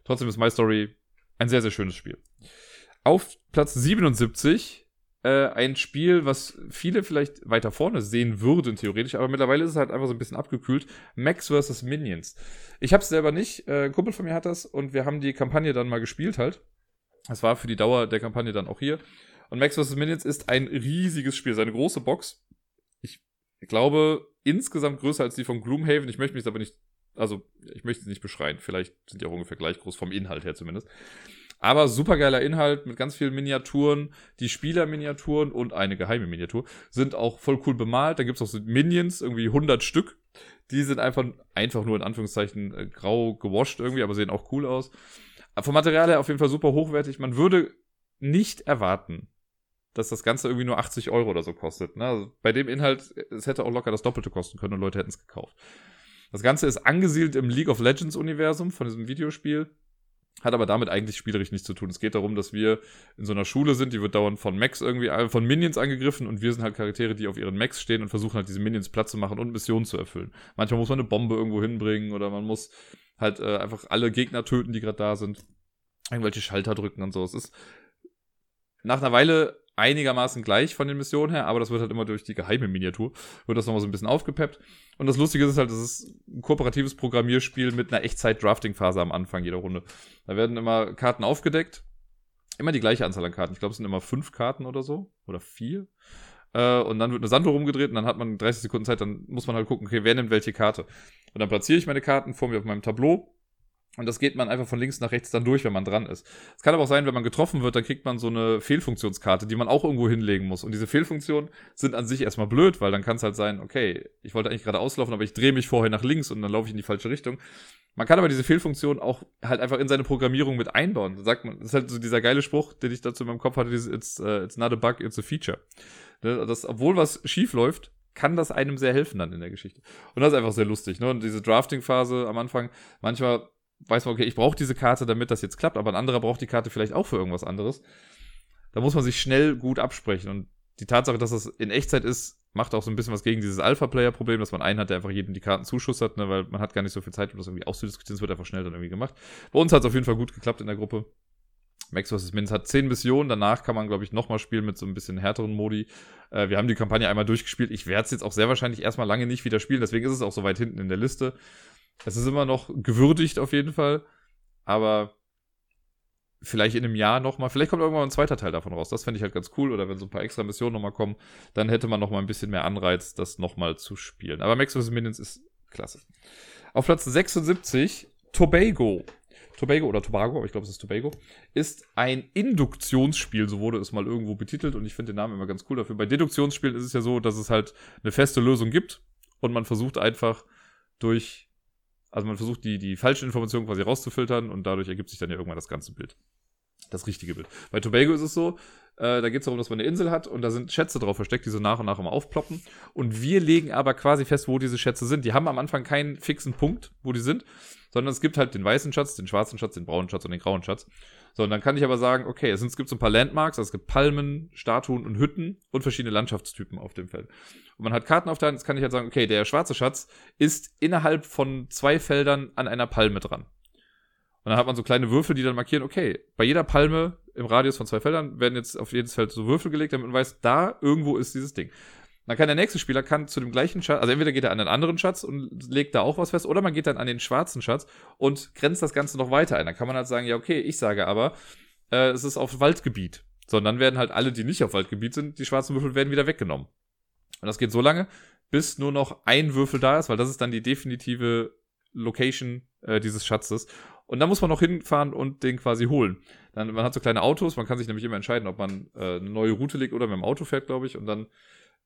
Trotzdem ist My Story ein sehr, sehr schönes Spiel. Auf Platz 77 äh, ein Spiel, was viele vielleicht weiter vorne sehen würden, theoretisch, aber mittlerweile ist es halt einfach so ein bisschen abgekühlt. Max vs. Minions. Ich habe es selber nicht, äh, ein Kumpel von mir hat das und wir haben die Kampagne dann mal gespielt halt. Das war für die Dauer der Kampagne dann auch hier. Und Max vs. Minions ist ein riesiges Spiel, seine große Box. Ich glaube, insgesamt größer als die von Gloomhaven. Ich möchte mich aber nicht, also ich möchte sie nicht beschreien. Vielleicht sind die auch ungefähr gleich groß, vom Inhalt her zumindest. Aber supergeiler Inhalt mit ganz vielen Miniaturen. Die Spielerminiaturen und eine geheime Miniatur sind auch voll cool bemalt. Da gibt's auch so Minions, irgendwie 100 Stück. Die sind einfach, einfach nur in Anführungszeichen äh, grau gewascht irgendwie, aber sehen auch cool aus. Vom Material her auf jeden Fall super hochwertig. Man würde nicht erwarten, dass das Ganze irgendwie nur 80 Euro oder so kostet. Ne? Also bei dem Inhalt, es hätte auch locker das Doppelte kosten können und Leute hätten es gekauft. Das Ganze ist angesiedelt im League of Legends Universum von diesem Videospiel. Hat aber damit eigentlich spielerisch nichts zu tun. Es geht darum, dass wir in so einer Schule sind, die wird dauernd von Max irgendwie, äh, von Minions angegriffen und wir sind halt Charaktere, die auf ihren Max stehen und versuchen halt diese Minions platt zu machen und Missionen zu erfüllen. Manchmal muss man eine Bombe irgendwo hinbringen oder man muss halt äh, einfach alle Gegner töten, die gerade da sind. Irgendwelche Schalter drücken und so. Es ist nach einer Weile einigermaßen gleich von den Missionen her, aber das wird halt immer durch die geheime Miniatur, wird das nochmal so ein bisschen aufgepeppt. Und das Lustige ist halt, das ist ein kooperatives Programmierspiel mit einer Echtzeit-Drafting-Phase am Anfang jeder Runde. Da werden immer Karten aufgedeckt, immer die gleiche Anzahl an Karten. Ich glaube, es sind immer fünf Karten oder so, oder vier. Äh, und dann wird eine Sando rumgedreht und dann hat man 30 Sekunden Zeit, dann muss man halt gucken, okay, wer nimmt welche Karte. Und dann platziere ich meine Karten vor mir auf meinem Tableau und das geht man einfach von links nach rechts dann durch, wenn man dran ist. Es kann aber auch sein, wenn man getroffen wird, dann kriegt man so eine Fehlfunktionskarte, die man auch irgendwo hinlegen muss. Und diese Fehlfunktionen sind an sich erstmal blöd, weil dann kann es halt sein, okay, ich wollte eigentlich gerade auslaufen, aber ich drehe mich vorher nach links und dann laufe ich in die falsche Richtung. Man kann aber diese Fehlfunktion auch halt einfach in seine Programmierung mit einbauen. Das ist halt so dieser geile Spruch, den ich dazu in meinem Kopf hatte, dieses, it's, uh, it's not a bug, it's a feature. Ne, das, obwohl was schief läuft, kann das einem sehr helfen dann in der Geschichte. Und das ist einfach sehr lustig. Ne? Und diese Drafting-Phase am Anfang, manchmal weiß man, okay, ich brauche diese Karte, damit das jetzt klappt, aber ein anderer braucht die Karte vielleicht auch für irgendwas anderes. Da muss man sich schnell gut absprechen. Und die Tatsache, dass das in Echtzeit ist, macht auch so ein bisschen was gegen dieses Alpha-Player-Problem, dass man einen hat, der einfach jedem die Karten zuschustert, ne, weil man hat gar nicht so viel Zeit, um das irgendwie auszudiskutieren. Es wird einfach schnell dann irgendwie gemacht. Bei uns hat es auf jeden Fall gut geklappt in der Gruppe. Max vs. Mins hat zehn Missionen, danach kann man, glaube ich, nochmal spielen mit so ein bisschen härteren Modi. Äh, wir haben die Kampagne einmal durchgespielt. Ich werde es jetzt auch sehr wahrscheinlich erstmal lange nicht wieder spielen, deswegen ist es auch so weit hinten in der Liste. Es ist immer noch gewürdigt auf jeden Fall, aber vielleicht in einem Jahr nochmal, vielleicht kommt irgendwann ein zweiter Teil davon raus. Das fände ich halt ganz cool. Oder wenn so ein paar extra Missionen nochmal kommen, dann hätte man nochmal ein bisschen mehr Anreiz, das nochmal zu spielen. Aber Max vs. Minions ist klasse. Auf Platz 76, Tobago. Tobago oder Tobago, aber ich glaube, es ist Tobago, ist ein Induktionsspiel, so wurde es mal irgendwo betitelt und ich finde den Namen immer ganz cool dafür. Bei Deduktionsspielen ist es ja so, dass es halt eine feste Lösung gibt und man versucht einfach durch also man versucht die, die falschen Informationen quasi rauszufiltern und dadurch ergibt sich dann ja irgendwann das ganze Bild. Das richtige Bild. Bei Tobago ist es so, äh, da geht es darum, dass man eine Insel hat und da sind Schätze drauf versteckt, die so nach und nach immer aufploppen. Und wir legen aber quasi fest, wo diese Schätze sind. Die haben am Anfang keinen fixen Punkt, wo die sind, sondern es gibt halt den weißen Schatz, den schwarzen Schatz, den braunen Schatz und den grauen Schatz. So, und dann kann ich aber sagen, okay, es, gibt so ein paar Landmarks, also es gibt Palmen, Statuen und Hütten und verschiedene Landschaftstypen auf dem Feld. Und man hat Karten auf der Hand, jetzt kann ich halt sagen, okay, der schwarze Schatz ist innerhalb von zwei Feldern an einer Palme dran. Und dann hat man so kleine Würfel, die dann markieren, okay, bei jeder Palme im Radius von zwei Feldern werden jetzt auf jedes Feld so Würfel gelegt, damit man weiß, da irgendwo ist dieses Ding. Dann kann der nächste Spieler kann zu dem gleichen Schatz, also entweder geht er an einen anderen Schatz und legt da auch was fest, oder man geht dann an den schwarzen Schatz und grenzt das Ganze noch weiter ein. Dann kann man halt sagen, ja, okay, ich sage aber, äh, es ist auf Waldgebiet. Sondern werden halt alle, die nicht auf Waldgebiet sind, die schwarzen Würfel werden wieder weggenommen. Und das geht so lange, bis nur noch ein Würfel da ist, weil das ist dann die definitive Location äh, dieses Schatzes. Und dann muss man noch hinfahren und den quasi holen. Dann, man hat so kleine Autos, man kann sich nämlich immer entscheiden, ob man äh, eine neue Route legt oder mit dem Auto fährt, glaube ich. Und dann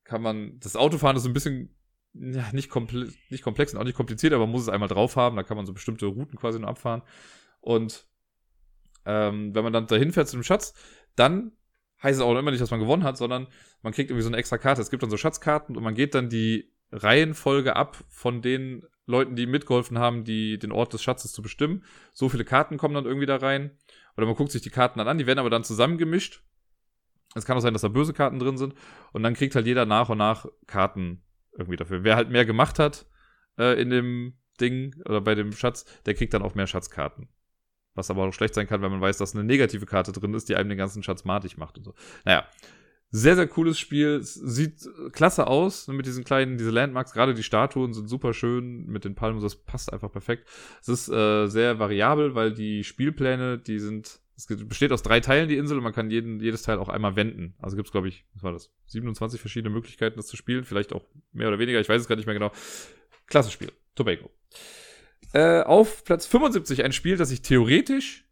kann man, das Autofahren ist so ein bisschen, ja, nicht, komple nicht komplex und auch nicht kompliziert, aber man muss es einmal drauf haben, da kann man so bestimmte Routen quasi nur abfahren. Und ähm, wenn man dann dahin fährt zu dem Schatz, dann heißt es auch immer nicht, dass man gewonnen hat, sondern man kriegt irgendwie so eine extra Karte. Es gibt dann so Schatzkarten und man geht dann die Reihenfolge ab von den Leuten, die mitgeholfen haben, die, den Ort des Schatzes zu bestimmen. So viele Karten kommen dann irgendwie da rein. Oder man guckt sich die Karten dann an, die werden aber dann zusammengemischt es kann auch sein, dass da böse Karten drin sind. Und dann kriegt halt jeder nach und nach Karten irgendwie dafür. Wer halt mehr gemacht hat äh, in dem Ding oder bei dem Schatz, der kriegt dann auch mehr Schatzkarten. Was aber auch schlecht sein kann, wenn man weiß, dass eine negative Karte drin ist, die einem den ganzen Schatz matig macht und so. Naja. Sehr, sehr cooles Spiel. Sieht klasse aus mit diesen kleinen, diese Landmarks. Gerade die Statuen sind super schön mit den Palmen. Das passt einfach perfekt. Es ist äh, sehr variabel, weil die Spielpläne, die sind es besteht aus drei Teilen, die Insel, und man kann jeden, jedes Teil auch einmal wenden. Also gibt es, glaube ich, was war das? 27 verschiedene Möglichkeiten, das zu spielen. Vielleicht auch mehr oder weniger, ich weiß es gar nicht mehr genau. Klasse Spiel. Tobago. Äh, auf Platz 75 ein Spiel, das ich theoretisch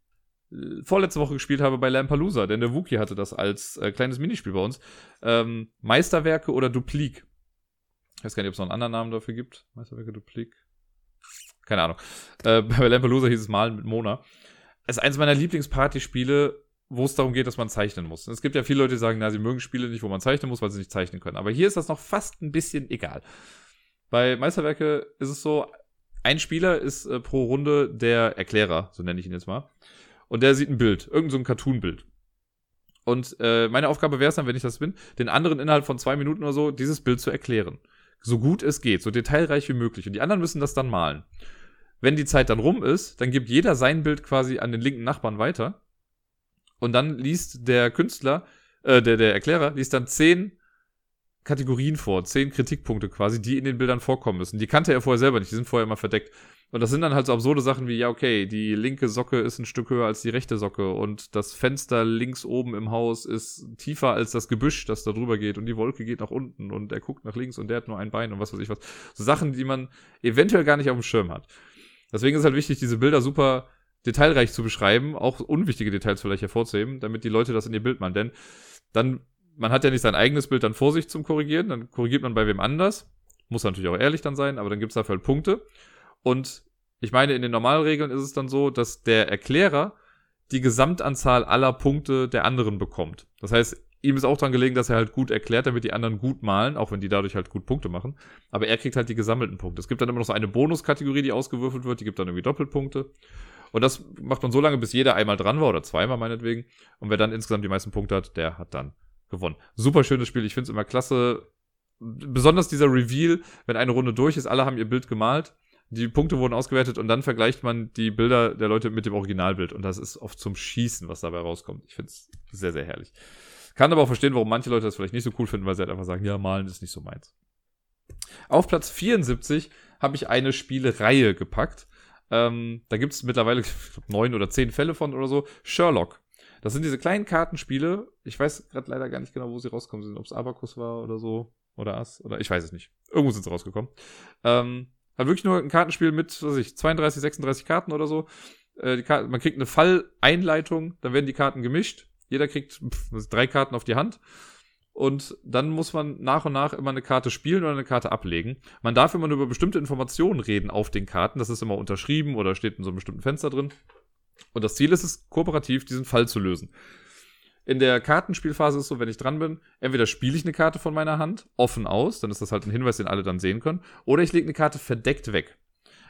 äh, vorletzte Woche gespielt habe bei Lampalooza, denn der Wookie hatte das als äh, kleines Minispiel bei uns. Ähm, Meisterwerke oder Duplik. Ich weiß gar nicht, ob es noch einen anderen Namen dafür gibt. Meisterwerke, Duplik. Keine Ahnung. Äh, bei Lampalooza hieß es Malen mit Mona ist eins meiner Lieblingspartyspiele, wo es darum geht, dass man zeichnen muss. Es gibt ja viele Leute, die sagen, na, sie mögen Spiele nicht, wo man zeichnen muss, weil sie nicht zeichnen können. Aber hier ist das noch fast ein bisschen egal. Bei Meisterwerke ist es so, ein Spieler ist äh, pro Runde der Erklärer, so nenne ich ihn jetzt mal. Und der sieht ein Bild, irgendein so ein Cartoon-Bild. Und äh, meine Aufgabe wäre es dann, wenn ich das bin, den anderen innerhalb von zwei Minuten oder so dieses Bild zu erklären. So gut es geht, so detailreich wie möglich. Und die anderen müssen das dann malen. Wenn die Zeit dann rum ist, dann gibt jeder sein Bild quasi an den linken Nachbarn weiter. Und dann liest der Künstler, äh, der, der Erklärer, liest dann zehn Kategorien vor, zehn Kritikpunkte quasi, die in den Bildern vorkommen müssen. Die kannte er vorher selber nicht, die sind vorher immer verdeckt. Und das sind dann halt so absurde Sachen wie, ja, okay, die linke Socke ist ein Stück höher als die rechte Socke und das Fenster links oben im Haus ist tiefer als das Gebüsch, das da drüber geht und die Wolke geht nach unten und er guckt nach links und der hat nur ein Bein und was weiß ich was. So Sachen, die man eventuell gar nicht auf dem Schirm hat. Deswegen ist halt wichtig, diese Bilder super detailreich zu beschreiben, auch unwichtige Details vielleicht hervorzuheben, damit die Leute das in ihr Bild malen. Denn dann, man hat ja nicht sein eigenes Bild dann vor sich zum Korrigieren, dann korrigiert man bei wem anders. Muss natürlich auch ehrlich dann sein, aber dann gibt es dafür halt Punkte. Und ich meine, in den Normalregeln ist es dann so, dass der Erklärer die Gesamtanzahl aller Punkte der anderen bekommt. Das heißt, ihm ist auch dran gelegen, dass er halt gut erklärt, damit die anderen gut malen, auch wenn die dadurch halt gut Punkte machen. Aber er kriegt halt die gesammelten Punkte. Es gibt dann immer noch so eine Bonuskategorie, die ausgewürfelt wird, die gibt dann irgendwie Doppelpunkte. Und das macht man so lange, bis jeder einmal dran war oder zweimal meinetwegen. Und wer dann insgesamt die meisten Punkte hat, der hat dann gewonnen. Super schönes Spiel. Ich finde es immer klasse. Besonders dieser Reveal, wenn eine Runde durch ist, alle haben ihr Bild gemalt. Die Punkte wurden ausgewertet und dann vergleicht man die Bilder der Leute mit dem Originalbild. Und das ist oft zum Schießen, was dabei rauskommt. Ich finde es sehr, sehr herrlich. Kann aber auch verstehen, warum manche Leute das vielleicht nicht so cool finden, weil sie halt einfach sagen, ja, malen ist nicht so meins. Auf Platz 74 habe ich eine Spielereihe gepackt. Ähm, da gibt es mittlerweile neun oder zehn Fälle von oder so. Sherlock. Das sind diese kleinen Kartenspiele. Ich weiß gerade leider gar nicht genau, wo sie rauskommen sind. Ob es Abacus war oder so. Oder Ass. Oder ich weiß es nicht. Irgendwo sind sie rausgekommen. Ähm, hat wirklich nur ein Kartenspiel mit, was weiß ich, 32, 36 Karten oder so. Äh, Karten, man kriegt eine Falleinleitung, dann werden die Karten gemischt jeder kriegt pff, drei Karten auf die Hand. Und dann muss man nach und nach immer eine Karte spielen oder eine Karte ablegen. Man darf immer nur über bestimmte Informationen reden auf den Karten. Das ist immer unterschrieben oder steht in so einem bestimmten Fenster drin. Und das Ziel ist es, kooperativ diesen Fall zu lösen. In der Kartenspielphase ist es so, wenn ich dran bin, entweder spiele ich eine Karte von meiner Hand offen aus, dann ist das halt ein Hinweis, den alle dann sehen können, oder ich lege eine Karte verdeckt weg.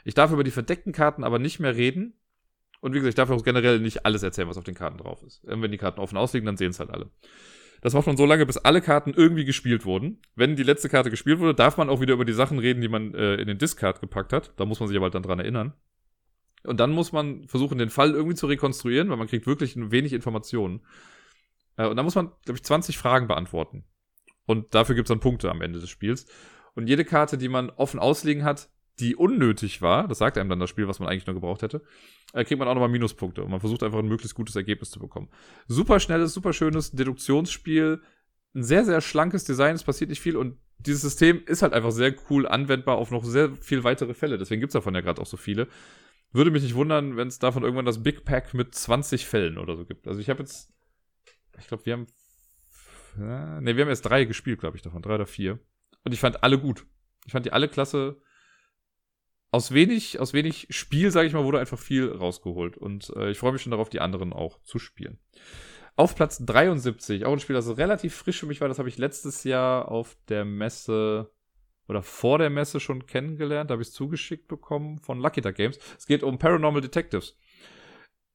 Ich darf über die verdeckten Karten aber nicht mehr reden, und wie gesagt, ich darf auch generell nicht alles erzählen, was auf den Karten drauf ist. Wenn die Karten offen ausliegen, dann sehen es halt alle. Das macht man so lange, bis alle Karten irgendwie gespielt wurden. Wenn die letzte Karte gespielt wurde, darf man auch wieder über die Sachen reden, die man äh, in den Discard gepackt hat. Da muss man sich aber halt dann dran erinnern. Und dann muss man versuchen, den Fall irgendwie zu rekonstruieren, weil man kriegt wirklich wenig Informationen. Äh, und dann muss man, glaube ich, 20 Fragen beantworten. Und dafür gibt es dann Punkte am Ende des Spiels. Und jede Karte, die man offen auslegen hat, die unnötig war, das sagt einem dann das Spiel, was man eigentlich nur gebraucht hätte, äh, kriegt man auch nochmal Minuspunkte. Und man versucht einfach ein möglichst gutes Ergebnis zu bekommen. Super schnelles, super schönes Deduktionsspiel. Ein sehr, sehr schlankes Design, es passiert nicht viel und dieses System ist halt einfach sehr cool anwendbar auf noch sehr viel weitere Fälle. Deswegen gibt's davon ja gerade auch so viele. Würde mich nicht wundern, wenn es davon irgendwann das Big Pack mit 20 Fällen oder so gibt. Also ich habe jetzt, ich glaube, wir haben, ne, wir haben jetzt drei gespielt, glaube ich, davon, drei oder vier. Und ich fand alle gut. Ich fand die alle klasse. Aus wenig, aus wenig Spiel, sage ich mal, wurde einfach viel rausgeholt. Und äh, ich freue mich schon darauf, die anderen auch zu spielen. Auf Platz 73, auch ein Spiel, das relativ frisch für mich war, das habe ich letztes Jahr auf der Messe oder vor der Messe schon kennengelernt, da habe ich es zugeschickt bekommen von Lucky Duck Games. Es geht um Paranormal Detectives.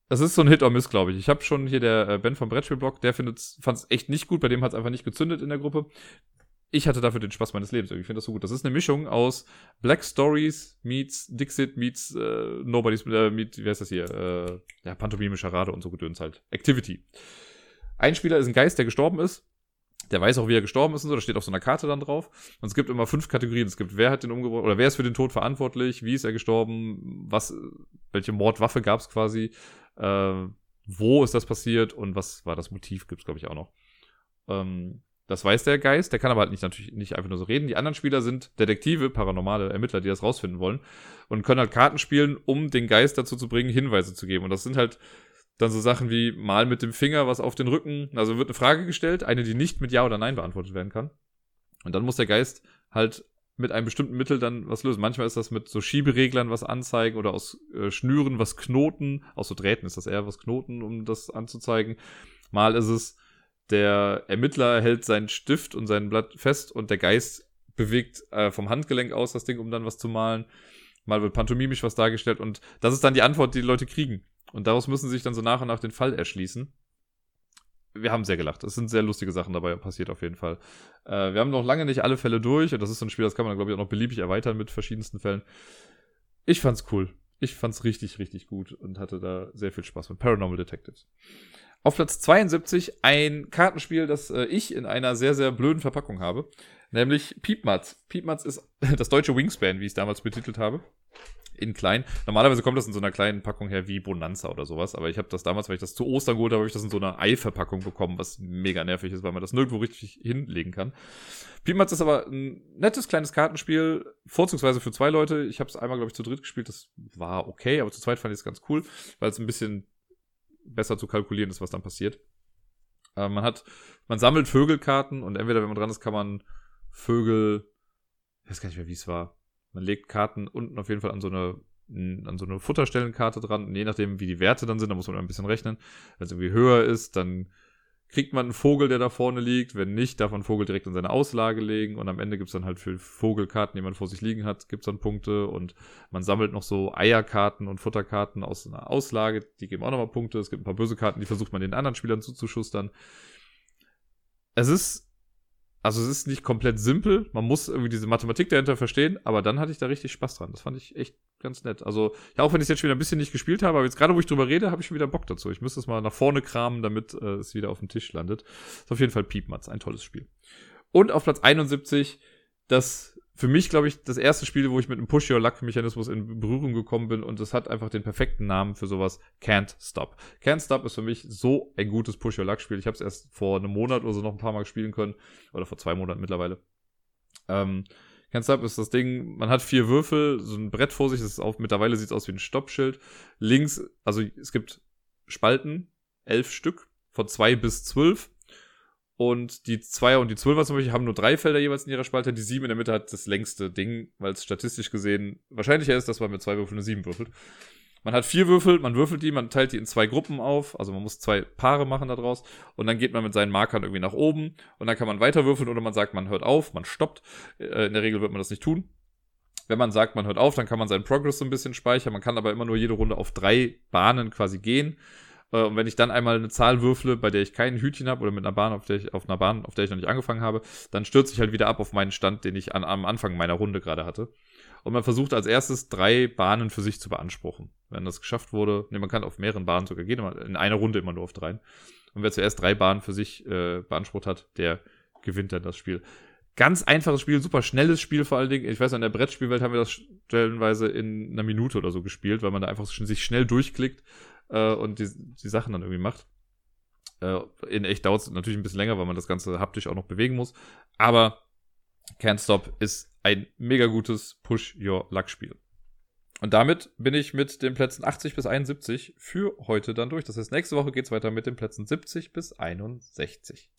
Das ist so ein Hit or Miss, glaube ich. Ich habe schon hier der äh, Ben vom Brettspielblog, der fand es echt nicht gut, bei dem hat es einfach nicht gezündet in der Gruppe. Ich hatte dafür den Spaß meines Lebens. Ich finde das so gut. Das ist eine Mischung aus Black Stories meets Dixit meets äh, Nobody's äh, meet, wie heißt das hier? Äh, ja, Pantomime, Charade und so Gedöns halt. Activity. Ein Spieler ist ein Geist, der gestorben ist der weiß auch, wie er gestorben ist und so, da steht auf so einer Karte dann drauf. Und es gibt immer fünf Kategorien. Es gibt, wer hat den umgebracht, oder wer ist für den Tod verantwortlich, wie ist er gestorben, was, welche Mordwaffe gab es quasi, äh, wo ist das passiert und was war das Motiv, gibt es, glaube ich, auch noch. Ähm, das weiß der Geist, der kann aber halt nicht natürlich nicht einfach nur so reden. Die anderen Spieler sind Detektive, paranormale Ermittler, die das rausfinden wollen und können halt Karten spielen, um den Geist dazu zu bringen, Hinweise zu geben. Und das sind halt dann so Sachen wie mal mit dem Finger was auf den Rücken. Also wird eine Frage gestellt, eine, die nicht mit Ja oder Nein beantwortet werden kann. Und dann muss der Geist halt mit einem bestimmten Mittel dann was lösen. Manchmal ist das mit so Schiebereglern was anzeigen oder aus äh, Schnüren was knoten. Aus so Drähten ist das eher was knoten, um das anzuzeigen. Mal ist es, der Ermittler hält seinen Stift und sein Blatt fest und der Geist bewegt äh, vom Handgelenk aus das Ding, um dann was zu malen. Mal wird pantomimisch was dargestellt und das ist dann die Antwort, die die Leute kriegen. Und daraus müssen sie sich dann so nach und nach den Fall erschließen. Wir haben sehr gelacht. Es sind sehr lustige Sachen dabei passiert auf jeden Fall. Äh, wir haben noch lange nicht alle Fälle durch und das ist so ein Spiel, das kann man, glaube ich, auch noch beliebig erweitern mit verschiedensten Fällen. Ich fand's cool. Ich fand's richtig, richtig gut und hatte da sehr viel Spaß mit Paranormal Detectives. Auf Platz 72 ein Kartenspiel, das äh, ich in einer sehr, sehr blöden Verpackung habe. Nämlich Piepmatz. Piepmatz ist das deutsche Wingspan, wie ich es damals betitelt habe in klein. Normalerweise kommt das in so einer kleinen Packung her wie Bonanza oder sowas, aber ich habe das damals, weil ich das zu Ostern geholt habe, habe ich das in so einer Eiverpackung bekommen, was mega nervig ist, weil man das nirgendwo richtig hinlegen kann. Pimatz ist aber ein nettes kleines Kartenspiel, vorzugsweise für zwei Leute. Ich habe es einmal, glaube ich, zu dritt gespielt, das war okay, aber zu zweit fand ich es ganz cool, weil es ein bisschen besser zu kalkulieren ist, was dann passiert. Äh, man hat, man sammelt Vögelkarten und entweder, wenn man dran ist, kann man Vögel, ich weiß gar nicht mehr, wie es war, man legt Karten unten auf jeden Fall an so eine an so eine Futterstellenkarte dran. Und je nachdem, wie die Werte dann sind, da muss man ein bisschen rechnen. Wenn es irgendwie höher ist, dann kriegt man einen Vogel, der da vorne liegt. Wenn nicht, darf man Vogel direkt in seine Auslage legen. Und am Ende gibt es dann halt für Vogelkarten, die man vor sich liegen hat, gibt es dann Punkte. Und man sammelt noch so Eierkarten und Futterkarten aus einer Auslage. Die geben auch nochmal Punkte. Es gibt ein paar böse Karten, die versucht man den anderen Spielern zuzuschustern. Es ist also es ist nicht komplett simpel, man muss irgendwie diese Mathematik dahinter verstehen, aber dann hatte ich da richtig Spaß dran. Das fand ich echt ganz nett. Also, ja, auch wenn ich es jetzt schon wieder ein bisschen nicht gespielt habe, aber jetzt gerade wo ich drüber rede, habe ich schon wieder Bock dazu. Ich müsste es mal nach vorne kramen, damit äh, es wieder auf dem Tisch landet. Ist auf jeden Fall Piepmatz, ein tolles Spiel. Und auf Platz 71 das für mich, glaube ich, das erste Spiel, wo ich mit einem Push-Your-Luck-Mechanismus in Berührung gekommen bin und es hat einfach den perfekten Namen für sowas. Can't Stop. Can't Stop ist für mich so ein gutes Push-Your-Luck-Spiel. Ich habe es erst vor einem Monat oder so noch ein paar Mal spielen können. Oder vor zwei Monaten mittlerweile. Ähm, Can't Stop ist das Ding, man hat vier Würfel, so ein Brett vor sich, das ist auf, mittlerweile sieht es aus wie ein Stoppschild. Links, also es gibt Spalten, elf Stück, von zwei bis zwölf. Und die Zweier und die Zwölfer zum Beispiel haben nur drei Felder jeweils in ihrer Spalte. Die Sieben in der Mitte hat das längste Ding, weil es statistisch gesehen wahrscheinlicher ist, dass man mit zwei Würfeln eine Sieben würfelt. Man hat vier Würfel, man würfelt die, man teilt die in zwei Gruppen auf, also man muss zwei Paare machen daraus und dann geht man mit seinen Markern irgendwie nach oben und dann kann man weiter würfeln oder man sagt, man hört auf, man stoppt. Äh, in der Regel wird man das nicht tun. Wenn man sagt, man hört auf, dann kann man seinen Progress so ein bisschen speichern. Man kann aber immer nur jede Runde auf drei Bahnen quasi gehen. Äh, und wenn ich dann einmal eine Zahl würfle, bei der ich kein Hütchen habe oder mit einer Bahn, auf der ich, auf einer Bahn, auf der ich noch nicht angefangen habe, dann stürze ich halt wieder ab auf meinen Stand, den ich an, am Anfang meiner Runde gerade hatte. Und man versucht als erstes drei Bahnen für sich zu beanspruchen. Wenn das geschafft wurde, ne, man kann auf mehreren Bahnen sogar gehen, in einer Runde immer nur auf drei. Und wer zuerst drei Bahnen für sich äh, beansprucht hat, der gewinnt dann das Spiel. Ganz einfaches Spiel, super schnelles Spiel vor allen Dingen. Ich weiß, in der Brettspielwelt haben wir das stellenweise in einer Minute oder so gespielt, weil man da einfach sich schnell durchklickt äh, und die, die Sachen dann irgendwie macht. Äh, in echt dauert es natürlich ein bisschen länger, weil man das Ganze haptisch auch noch bewegen muss. Aber Can't Stop ist ein mega gutes Push-Your-Luck-Spiel. Und damit bin ich mit den Plätzen 80 bis 71 für heute dann durch. Das heißt, nächste Woche geht's weiter mit den Plätzen 70 bis 61.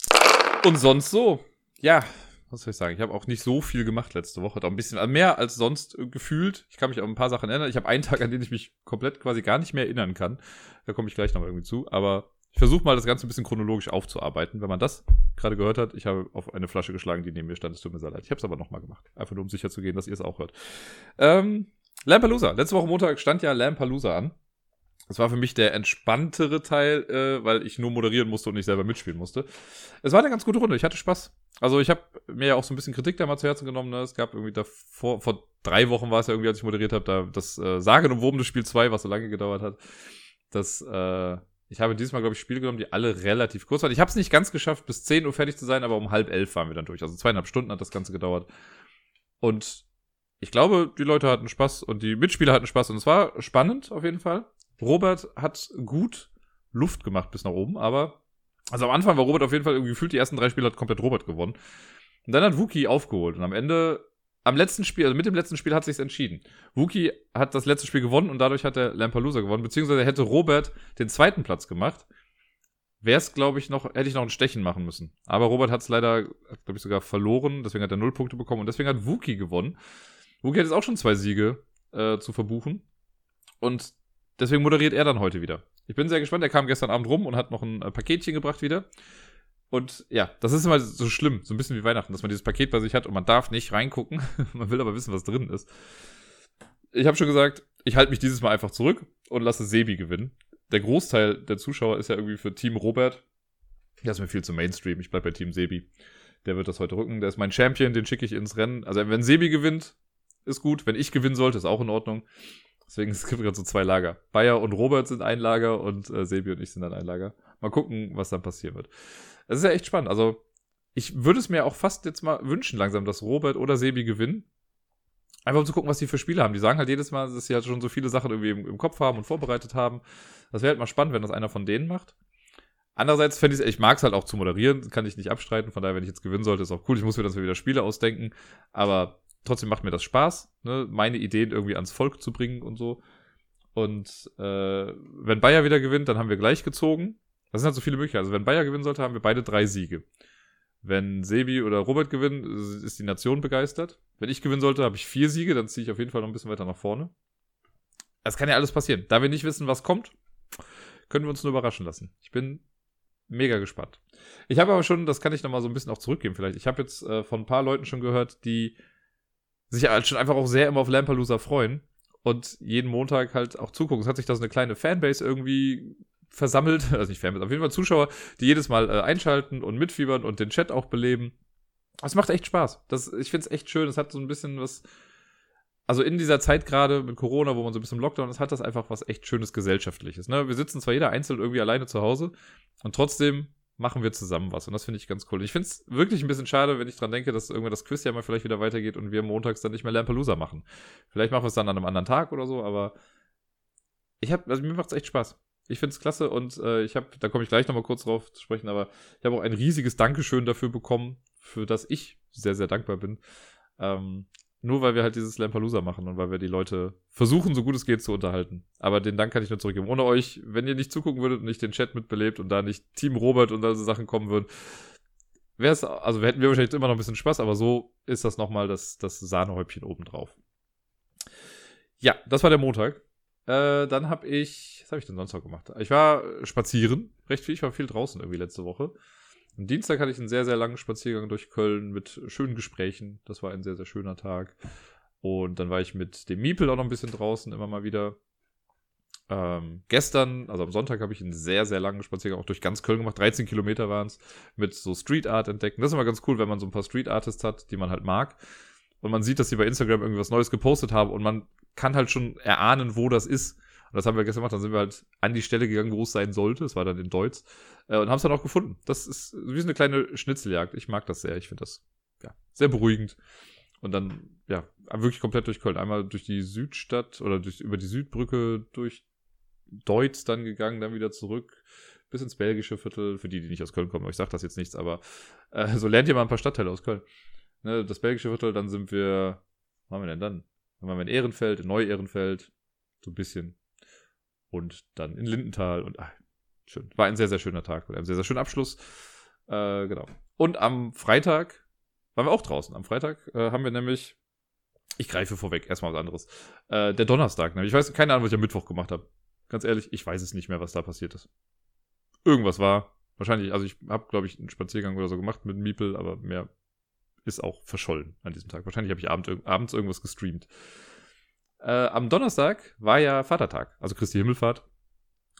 Und sonst so. Ja, was soll ich sagen? Ich habe auch nicht so viel gemacht letzte Woche. Auch ein bisschen mehr als sonst gefühlt. Ich kann mich an ein paar Sachen erinnern. Ich habe einen Tag, an den ich mich komplett quasi gar nicht mehr erinnern kann. Da komme ich gleich nochmal irgendwie zu. Aber ich versuche mal das Ganze ein bisschen chronologisch aufzuarbeiten. Wenn man das gerade gehört hat, ich habe auf eine Flasche geschlagen, die neben mir stand. Es tut mir sehr leid. Ich habe es aber nochmal gemacht. Einfach nur, um sicher zu gehen, dass ihr es auch hört. Ähm, Lampalooza. Letzte Woche Montag stand ja Lampalooza an. Das war für mich der entspanntere Teil, äh, weil ich nur moderieren musste und nicht selber mitspielen musste. Es war eine ganz gute Runde. Ich hatte Spaß. Also ich habe mir ja auch so ein bisschen Kritik damals zu Herzen genommen. Ne? Es gab irgendwie davor, vor drei Wochen war es ja irgendwie, als ich moderiert habe, da das äh, sagenumwobene Spiel 2, was so lange gedauert hat. Das, äh, ich habe dieses Mal, glaube ich, Spiele genommen, die alle relativ kurz waren. Ich habe es nicht ganz geschafft, bis 10 Uhr fertig zu sein, aber um halb elf waren wir dann durch. Also zweieinhalb Stunden hat das Ganze gedauert. Und ich glaube, die Leute hatten Spaß und die Mitspieler hatten Spaß und es war spannend auf jeden Fall. Robert hat gut Luft gemacht bis nach oben, aber also am Anfang war Robert auf jeden Fall irgendwie gefühlt, die ersten drei Spiele hat komplett Robert gewonnen. Und dann hat Wookie aufgeholt und am Ende, am letzten Spiel, also mit dem letzten Spiel hat sich's entschieden. Wookie hat das letzte Spiel gewonnen und dadurch hat der Lampalooza gewonnen, beziehungsweise hätte Robert den zweiten Platz gemacht. Wäre es, glaube ich, noch, hätte ich noch ein Stechen machen müssen. Aber Robert hat es leider, glaube ich, sogar verloren, deswegen hat er null Punkte bekommen und deswegen hat Wookie gewonnen. Wookie hat jetzt auch schon zwei Siege äh, zu verbuchen. Und deswegen moderiert er dann heute wieder. Ich bin sehr gespannt. Er kam gestern Abend rum und hat noch ein äh, Paketchen gebracht wieder. Und ja, das ist immer so schlimm, so ein bisschen wie Weihnachten, dass man dieses Paket bei sich hat und man darf nicht reingucken. man will aber wissen, was drin ist. Ich habe schon gesagt, ich halte mich dieses Mal einfach zurück und lasse Sebi gewinnen. Der Großteil der Zuschauer ist ja irgendwie für Team Robert. Das ist mir viel zu Mainstream. Ich bleib bei Team Sebi. Der wird das heute rücken. Der ist mein Champion, den schicke ich ins Rennen. Also wenn Sebi gewinnt, ist gut. Wenn ich gewinnen sollte, ist auch in Ordnung. Deswegen es gibt gerade so zwei Lager. Bayer und Robert sind ein Lager und äh, Sebi und ich sind dann ein Lager. Mal gucken, was dann passieren wird. Es ist ja echt spannend. Also, ich würde es mir auch fast jetzt mal wünschen, langsam, dass Robert oder Sebi gewinnen. Einfach um zu gucken, was die für Spiele haben. Die sagen halt jedes Mal, dass sie halt schon so viele Sachen irgendwie im, im Kopf haben und vorbereitet haben. Das wäre halt mal spannend, wenn das einer von denen macht. Andererseits fände ich es, ich mag es halt auch zu moderieren, kann ich nicht abstreiten. Von daher, wenn ich jetzt gewinnen sollte, ist auch cool. Ich muss mir das wieder Spiele ausdenken. Aber trotzdem macht mir das Spaß, ne? meine Ideen irgendwie ans Volk zu bringen und so. Und äh, wenn Bayer wieder gewinnt, dann haben wir gleich gezogen. Das sind halt so viele Möglichkeiten. Also wenn Bayer gewinnen sollte, haben wir beide drei Siege. Wenn Sebi oder Robert gewinnen, ist die Nation begeistert. Wenn ich gewinnen sollte, habe ich vier Siege, dann ziehe ich auf jeden Fall noch ein bisschen weiter nach vorne. Es kann ja alles passieren. Da wir nicht wissen, was kommt, können wir uns nur überraschen lassen. Ich bin mega gespannt. Ich habe aber schon, das kann ich nochmal so ein bisschen auch zurückgeben vielleicht. Ich habe jetzt äh, von ein paar Leuten schon gehört, die sich halt schon einfach auch sehr immer auf Lampalooza freuen und jeden Montag halt auch zugucken. Es hat sich da so eine kleine Fanbase irgendwie versammelt, also nicht Fanbase, auf jeden Fall Zuschauer, die jedes Mal äh, einschalten und mitfiebern und den Chat auch beleben. Es macht echt Spaß. Das, ich finde es echt schön. Es hat so ein bisschen was, also in dieser Zeit gerade mit Corona, wo man so ein bisschen im Lockdown ist, hat das einfach was echt Schönes Gesellschaftliches. Ne? Wir sitzen zwar jeder einzeln irgendwie alleine zu Hause und trotzdem machen wir zusammen was. Und das finde ich ganz cool. Ich finde es wirklich ein bisschen schade, wenn ich dran denke, dass irgendwann das Quiz ja mal vielleicht wieder weitergeht und wir montags dann nicht mehr Lampalooza machen. Vielleicht machen wir es dann an einem anderen Tag oder so, aber ich habe, also mir macht es echt Spaß. Ich finde es klasse und äh, ich habe, da komme ich gleich nochmal kurz drauf zu sprechen, aber ich habe auch ein riesiges Dankeschön dafür bekommen, für das ich sehr, sehr dankbar bin. Ähm, nur weil wir halt dieses Lampalooza machen und weil wir die Leute versuchen, so gut es geht, zu unterhalten. Aber den Dank kann ich nur zurückgeben. Ohne euch, wenn ihr nicht zugucken würdet und nicht den Chat mitbelebt und da nicht Team Robert und so Sachen kommen würden, wäre es, also hätten wir wahrscheinlich immer noch ein bisschen Spaß, aber so ist das nochmal das, das Sahnehäubchen obendrauf. Ja, das war der Montag. Äh, dann habe ich, was habe ich denn sonst noch gemacht? Ich war spazieren, recht viel, ich war viel draußen irgendwie letzte Woche. Am Dienstag hatte ich einen sehr, sehr langen Spaziergang durch Köln mit schönen Gesprächen. Das war ein sehr, sehr schöner Tag. Und dann war ich mit dem Miepel auch noch ein bisschen draußen, immer mal wieder. Ähm, gestern, also am Sonntag, habe ich einen sehr, sehr langen Spaziergang auch durch ganz Köln gemacht. 13 Kilometer waren es, mit so Street Art entdecken. Das ist immer ganz cool, wenn man so ein paar Street Artists hat, die man halt mag. Und man sieht, dass sie bei Instagram irgendwas Neues gepostet haben und man kann halt schon erahnen, wo das ist. Und das haben wir gestern gemacht. Dann sind wir halt an die Stelle gegangen, wo es sein sollte. Es war dann in Deutsch. Äh, und haben es dann auch gefunden. Das ist wie so eine kleine Schnitzeljagd. Ich mag das sehr. Ich finde das ja, sehr beruhigend. Und dann, ja, wirklich komplett durch Köln. Einmal durch die Südstadt oder durch, über die Südbrücke durch Deutz dann gegangen, dann wieder zurück bis ins belgische Viertel. Für die, die nicht aus Köln kommen, ich sage das jetzt nichts, aber äh, so lernt ihr mal ein paar Stadtteile aus Köln. Ne, das belgische Viertel, dann sind wir, was haben wir denn dann? Dann waren wir in Ehrenfeld, in Neu-Ehrenfeld, so ein bisschen. Und dann in Lindenthal und ach, schön. War ein sehr, sehr schöner Tag und ein sehr, sehr schöner Abschluss. Äh, genau. Und am Freitag waren wir auch draußen. Am Freitag äh, haben wir nämlich, ich greife vorweg, erstmal was anderes. Äh, der Donnerstag, nämlich. Ich weiß keine Ahnung, was ich am Mittwoch gemacht habe. Ganz ehrlich, ich weiß es nicht mehr, was da passiert ist. Irgendwas war. Wahrscheinlich, also ich habe, glaube ich, einen Spaziergang oder so gemacht mit Miepel, aber mehr ist auch verschollen an diesem Tag. Wahrscheinlich habe ich abend, abends irgendwas gestreamt. Äh, am Donnerstag war ja Vatertag, also Christi Himmelfahrt.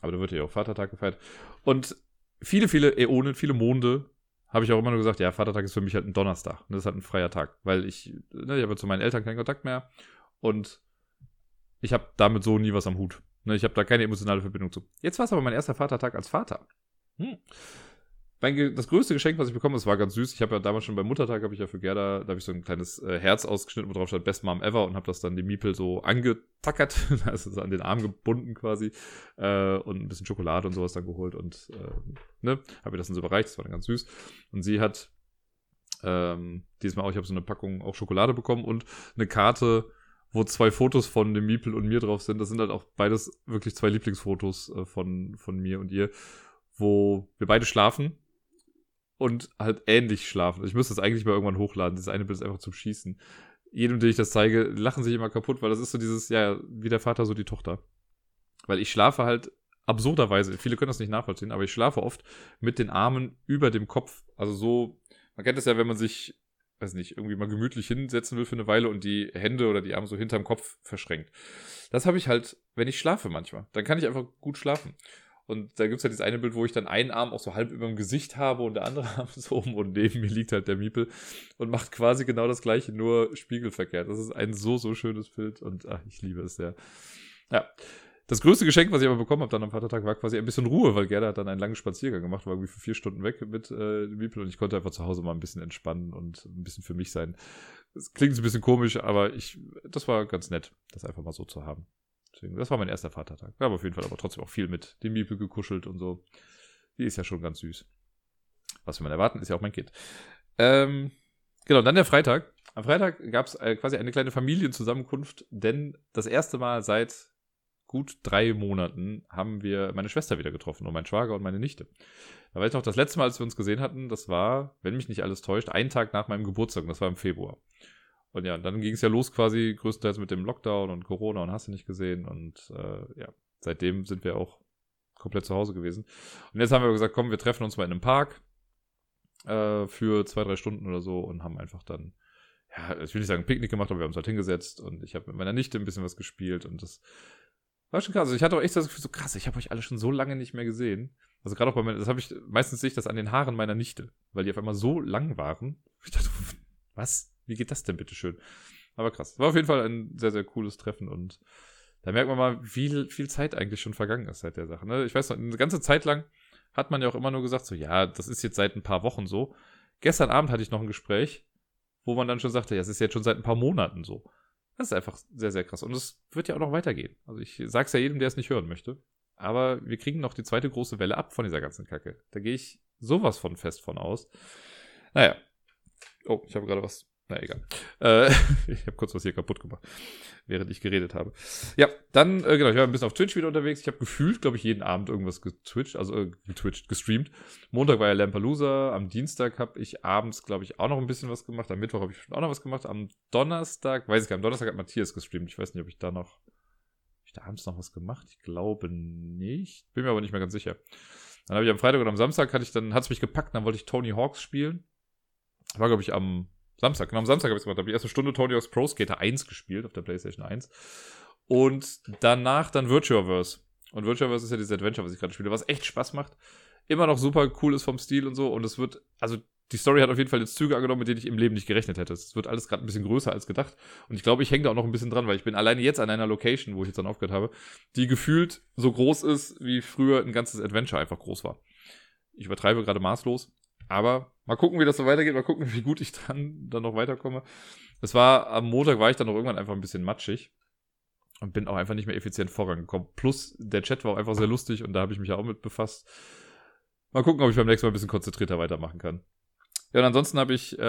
Aber da wird ja auch Vatertag gefeiert. Und viele, viele Äonen, viele Monde habe ich auch immer nur gesagt, ja, Vatertag ist für mich halt ein Donnerstag. Und das ist halt ein freier Tag, weil ich, ne, ich habe zu meinen Eltern keinen Kontakt mehr und ich habe damit so nie was am Hut. Ne, ich habe da keine emotionale Verbindung zu. Jetzt war es aber mein erster Vatertag als Vater. Hm mein, das größte Geschenk, was ich bekomme, das war ganz süß. Ich habe ja damals schon beim Muttertag, habe ich ja für Gerda, da habe ich so ein kleines äh, Herz ausgeschnitten, wo drauf stand Best Mom Ever und habe das dann dem Miepel so angetackert, also so an den Arm gebunden quasi äh, und ein bisschen Schokolade und sowas dann geholt und äh, ne, habe ihr das dann so überreicht, das war dann ganz süß. Und sie hat ähm, diesmal auch, ich habe so eine Packung auch Schokolade bekommen und eine Karte, wo zwei Fotos von dem Miepel und mir drauf sind. Das sind halt auch beides wirklich zwei Lieblingsfotos äh, von, von mir und ihr, wo wir beide schlafen und halt ähnlich schlafen. Ich müsste das eigentlich mal irgendwann hochladen. Das eine Bild ist einfach zum Schießen. Jedem, dem ich das zeige, lachen sich immer kaputt, weil das ist so dieses, ja, wie der Vater, so die Tochter. Weil ich schlafe halt absurderweise, viele können das nicht nachvollziehen, aber ich schlafe oft mit den Armen über dem Kopf. Also so, man kennt das ja, wenn man sich, weiß nicht, irgendwie mal gemütlich hinsetzen will für eine Weile und die Hände oder die Arme so hinterm Kopf verschränkt. Das habe ich halt, wenn ich schlafe manchmal. Dann kann ich einfach gut schlafen. Und da gibt es halt dieses eine Bild, wo ich dann einen Arm auch so halb über dem Gesicht habe und der andere Arm so oben und neben mir liegt halt der Miepel und macht quasi genau das gleiche, nur spiegelverkehrt. Das ist ein so, so schönes Bild und ach, ich liebe es sehr. Ja. Das größte Geschenk, was ich aber bekommen habe dann am Vatertag, war quasi ein bisschen Ruhe, weil Gerda hat dann einen langen Spaziergang gemacht, war irgendwie für vier Stunden weg mit äh, Miepel und ich konnte einfach zu Hause mal ein bisschen entspannen und ein bisschen für mich sein. Das klingt ein bisschen komisch, aber ich, das war ganz nett, das einfach mal so zu haben. Deswegen, das war mein erster Vatertag. Wir haben auf jeden Fall aber trotzdem auch viel mit dem Miepel gekuschelt und so. Die ist ja schon ganz süß. Was wir mal erwarten, ist ja auch mein Kind. Ähm, genau, dann der Freitag. Am Freitag gab es äh, quasi eine kleine Familienzusammenkunft, denn das erste Mal seit gut drei Monaten haben wir meine Schwester wieder getroffen und mein Schwager und meine Nichte. Da weiß ich noch, das letzte Mal, als wir uns gesehen hatten, das war, wenn mich nicht alles täuscht, einen Tag nach meinem Geburtstag, und das war im Februar. Und ja, dann ging es ja los quasi größtenteils mit dem Lockdown und Corona und hast du nicht gesehen. Und äh, ja, seitdem sind wir auch komplett zu Hause gewesen. Und jetzt haben wir gesagt, komm, wir treffen uns mal in einem Park äh, für zwei, drei Stunden oder so und haben einfach dann, ja, ich will nicht sagen Picknick gemacht, aber wir haben uns halt hingesetzt und ich habe mit meiner Nichte ein bisschen was gespielt und das war schon krass. Also ich hatte auch echt das Gefühl, so krass, ich habe euch alle schon so lange nicht mehr gesehen. Also gerade auch bei mir, das habe ich, meistens sehe ich das an den Haaren meiner Nichte, weil die auf einmal so lang waren. Ich dachte, was? Wie geht das denn bitte schön? Aber krass. War auf jeden Fall ein sehr, sehr cooles Treffen und da merkt man mal, wie viel Zeit eigentlich schon vergangen ist seit der Sache. Ne? Ich weiß noch, eine ganze Zeit lang hat man ja auch immer nur gesagt, so, ja, das ist jetzt seit ein paar Wochen so. Gestern Abend hatte ich noch ein Gespräch, wo man dann schon sagte, ja, es ist jetzt schon seit ein paar Monaten so. Das ist einfach sehr, sehr krass. Und es wird ja auch noch weitergehen. Also ich sag's ja jedem, der es nicht hören möchte. Aber wir kriegen noch die zweite große Welle ab von dieser ganzen Kacke. Da gehe ich sowas von fest von aus. Naja. Oh, ich habe gerade was na egal. Äh, ich habe kurz was hier kaputt gemacht, während ich geredet habe. Ja, dann, äh, genau, ich war ein bisschen auf Twitch wieder unterwegs. Ich habe gefühlt, glaube ich, jeden Abend irgendwas getwitcht, also äh, getwitcht, gestreamt. Montag war ja Lampalooza, am Dienstag habe ich abends, glaube ich, auch noch ein bisschen was gemacht. Am Mittwoch habe ich auch noch was gemacht. Am Donnerstag, weiß ich gar nicht, am Donnerstag hat Matthias gestreamt. Ich weiß nicht, ob ich da noch, habe ich da abends noch was gemacht? Ich glaube nicht. Bin mir aber nicht mehr ganz sicher. Dann habe ich am Freitag und am Samstag hatte ich dann, hat es mich gepackt, dann wollte ich Tony Hawks spielen. War, glaube ich, am Samstag, genau am Samstag habe ich es gemacht. Habe die erste Stunde Tony Hawk's Pro Skater 1 gespielt auf der PlayStation 1. Und danach dann Virtuaverse. Und Virtuaverse ist ja dieses Adventure, was ich gerade spiele, was echt Spaß macht. Immer noch super cool ist vom Stil und so. Und es wird, also die Story hat auf jeden Fall jetzt Züge angenommen, mit denen ich im Leben nicht gerechnet hätte. Es wird alles gerade ein bisschen größer als gedacht. Und ich glaube, ich hänge da auch noch ein bisschen dran, weil ich bin alleine jetzt an einer Location, wo ich jetzt dann aufgehört habe, die gefühlt so groß ist, wie früher ein ganzes Adventure einfach groß war. Ich übertreibe gerade maßlos. Aber mal gucken, wie das so weitergeht. Mal gucken, wie gut ich dann, dann noch weiterkomme. Es war, am Montag war ich dann noch irgendwann einfach ein bisschen matschig. Und bin auch einfach nicht mehr effizient vorangekommen. Plus, der Chat war auch einfach sehr lustig und da habe ich mich ja auch mit befasst. Mal gucken, ob ich beim nächsten Mal ein bisschen konzentrierter weitermachen kann. Ja, und ansonsten habe ich, äh,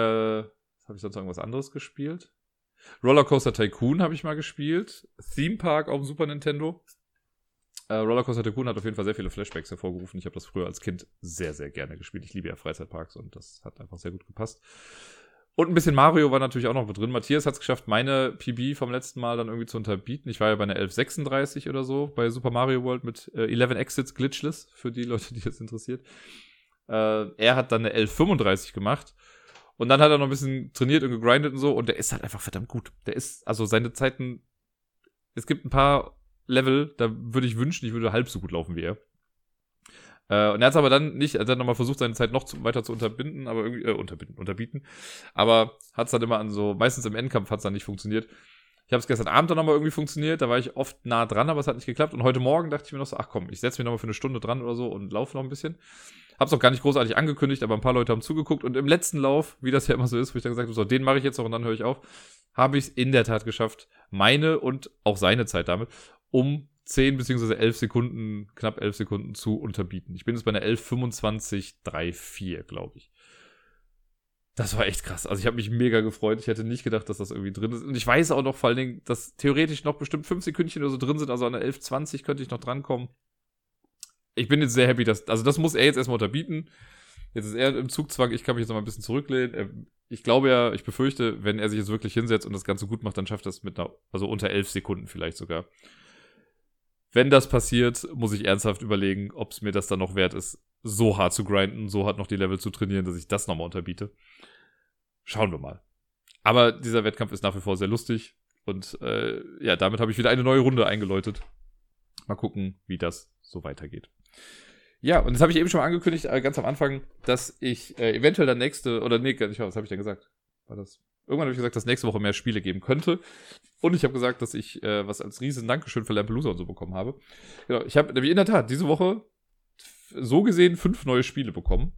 habe ich sonst irgendwas anderes gespielt? Rollercoaster Tycoon habe ich mal gespielt. Theme Park auf dem Super Nintendo. Äh, Rollercoaster Tycoon hat auf jeden Fall sehr viele Flashbacks hervorgerufen. Ich habe das früher als Kind sehr, sehr gerne gespielt. Ich liebe ja Freizeitparks und das hat einfach sehr gut gepasst. Und ein bisschen Mario war natürlich auch noch mit drin. Matthias hat es geschafft, meine PB vom letzten Mal dann irgendwie zu unterbieten. Ich war ja bei einer 1136 oder so bei Super Mario World mit äh, 11 Exits glitchless, für die Leute, die das interessiert. Äh, er hat dann eine 1135 gemacht. Und dann hat er noch ein bisschen trainiert und gegrindet und so. Und der ist halt einfach verdammt gut. Der ist, also seine Zeiten. Es gibt ein paar Level, da würde ich wünschen, ich würde halb so gut laufen wie er. Äh, und er hat es aber dann nicht, er hat nochmal versucht, seine Zeit noch zu, weiter zu unterbinden, aber irgendwie, äh, unterbinden, unterbieten. Aber hat es dann immer an so, meistens im Endkampf hat es dann nicht funktioniert. Ich habe es gestern Abend dann nochmal irgendwie funktioniert, da war ich oft nah dran, aber es hat nicht geklappt. Und heute Morgen dachte ich mir noch so, ach komm, ich setze mich nochmal für eine Stunde dran oder so und laufe noch ein bisschen. Hab's auch gar nicht großartig angekündigt, aber ein paar Leute haben zugeguckt. Und im letzten Lauf, wie das ja immer so ist, wo ich dann gesagt habe, so, den mache ich jetzt noch und dann höre ich auf, habe ich es in der Tat geschafft, meine und auch seine Zeit damit, um 10 bzw. 11 Sekunden, knapp 11 Sekunden zu unterbieten. Ich bin jetzt bei einer 11.25.34, glaube ich. Das war echt krass. Also ich habe mich mega gefreut. Ich hätte nicht gedacht, dass das irgendwie drin ist. Und ich weiß auch noch vor allen Dingen, dass theoretisch noch bestimmt 5 Sekündchen oder so drin sind. Also an der 11.20 könnte ich noch drankommen. Ich bin jetzt sehr happy, dass, also das muss er jetzt erstmal unterbieten. Jetzt ist er im Zugzwang, ich kann mich jetzt noch mal ein bisschen zurücklehnen. Ich glaube ja, ich befürchte, wenn er sich jetzt wirklich hinsetzt und das Ganze gut macht, dann schafft er es mit einer, also unter 11 Sekunden vielleicht sogar. Wenn das passiert, muss ich ernsthaft überlegen, ob es mir das dann noch wert ist, so hart zu grinden, so hart noch die Level zu trainieren, dass ich das nochmal unterbiete. Schauen wir mal. Aber dieser Wettkampf ist nach wie vor sehr lustig. Und äh, ja, damit habe ich wieder eine neue Runde eingeläutet. Mal gucken, wie das so weitergeht. Ja, und das habe ich eben schon mal angekündigt, äh, ganz am Anfang, dass ich äh, eventuell dann nächste, oder nee, ich, was habe ich denn gesagt? War das? Irgendwann habe ich gesagt, dass nächste Woche mehr Spiele geben könnte. Und ich habe gesagt, dass ich äh, was als riesen Dankeschön für Lampelusa und so bekommen habe. Genau, ich habe nämlich in der Tat diese Woche so gesehen fünf neue Spiele bekommen.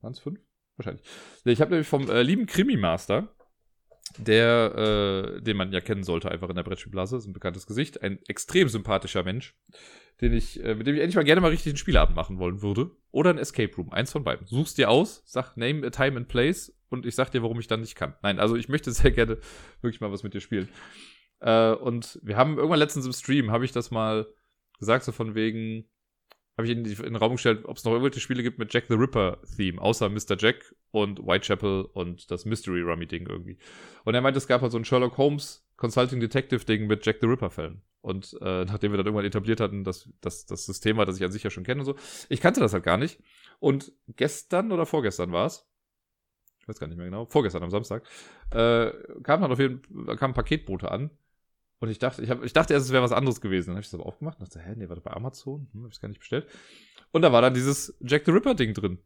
Waren es fünf? Wahrscheinlich. Ich habe nämlich vom äh, lieben Krimi-Master, der, äh, den man ja kennen sollte, einfach in der Brettspielblase, ist ein bekanntes Gesicht, ein extrem sympathischer Mensch, den ich, äh, mit dem ich endlich mal gerne mal richtig einen Spielabend machen wollen würde. Oder ein Escape Room, eins von beiden. Suchst dir aus, sag Name, Time and Place und ich sag dir, warum ich dann nicht kann. Nein, also ich möchte sehr gerne wirklich mal was mit dir spielen. Äh, und wir haben irgendwann letztens im Stream, habe ich das mal gesagt, so von wegen, habe ich in, in den Raum gestellt, ob es noch irgendwelche Spiele gibt mit Jack the Ripper-Theme, außer Mr. Jack und Whitechapel und das Mystery Rummy-Ding irgendwie. Und er meinte, es gab halt so ein Sherlock Holmes Consulting Detective-Ding mit Jack the Ripper-Fällen. Und äh, nachdem wir dann irgendwann etabliert hatten, dass das, das System war, das ich an sich ja schon kenne und so, ich kannte das halt gar nicht. Und gestern oder vorgestern war es, ich weiß gar nicht mehr genau, vorgestern am Samstag, äh, kam dann auf jeden Fall, kam Paketbote an. Und ich dachte, ich, hab, ich dachte erst, es wäre was anderes gewesen. Dann habe ich es aber aufgemacht und dachte, hä, nee, war das bei Amazon? Hm, habe ich es gar nicht bestellt. Und da war dann dieses Jack the Ripper-Ding drin.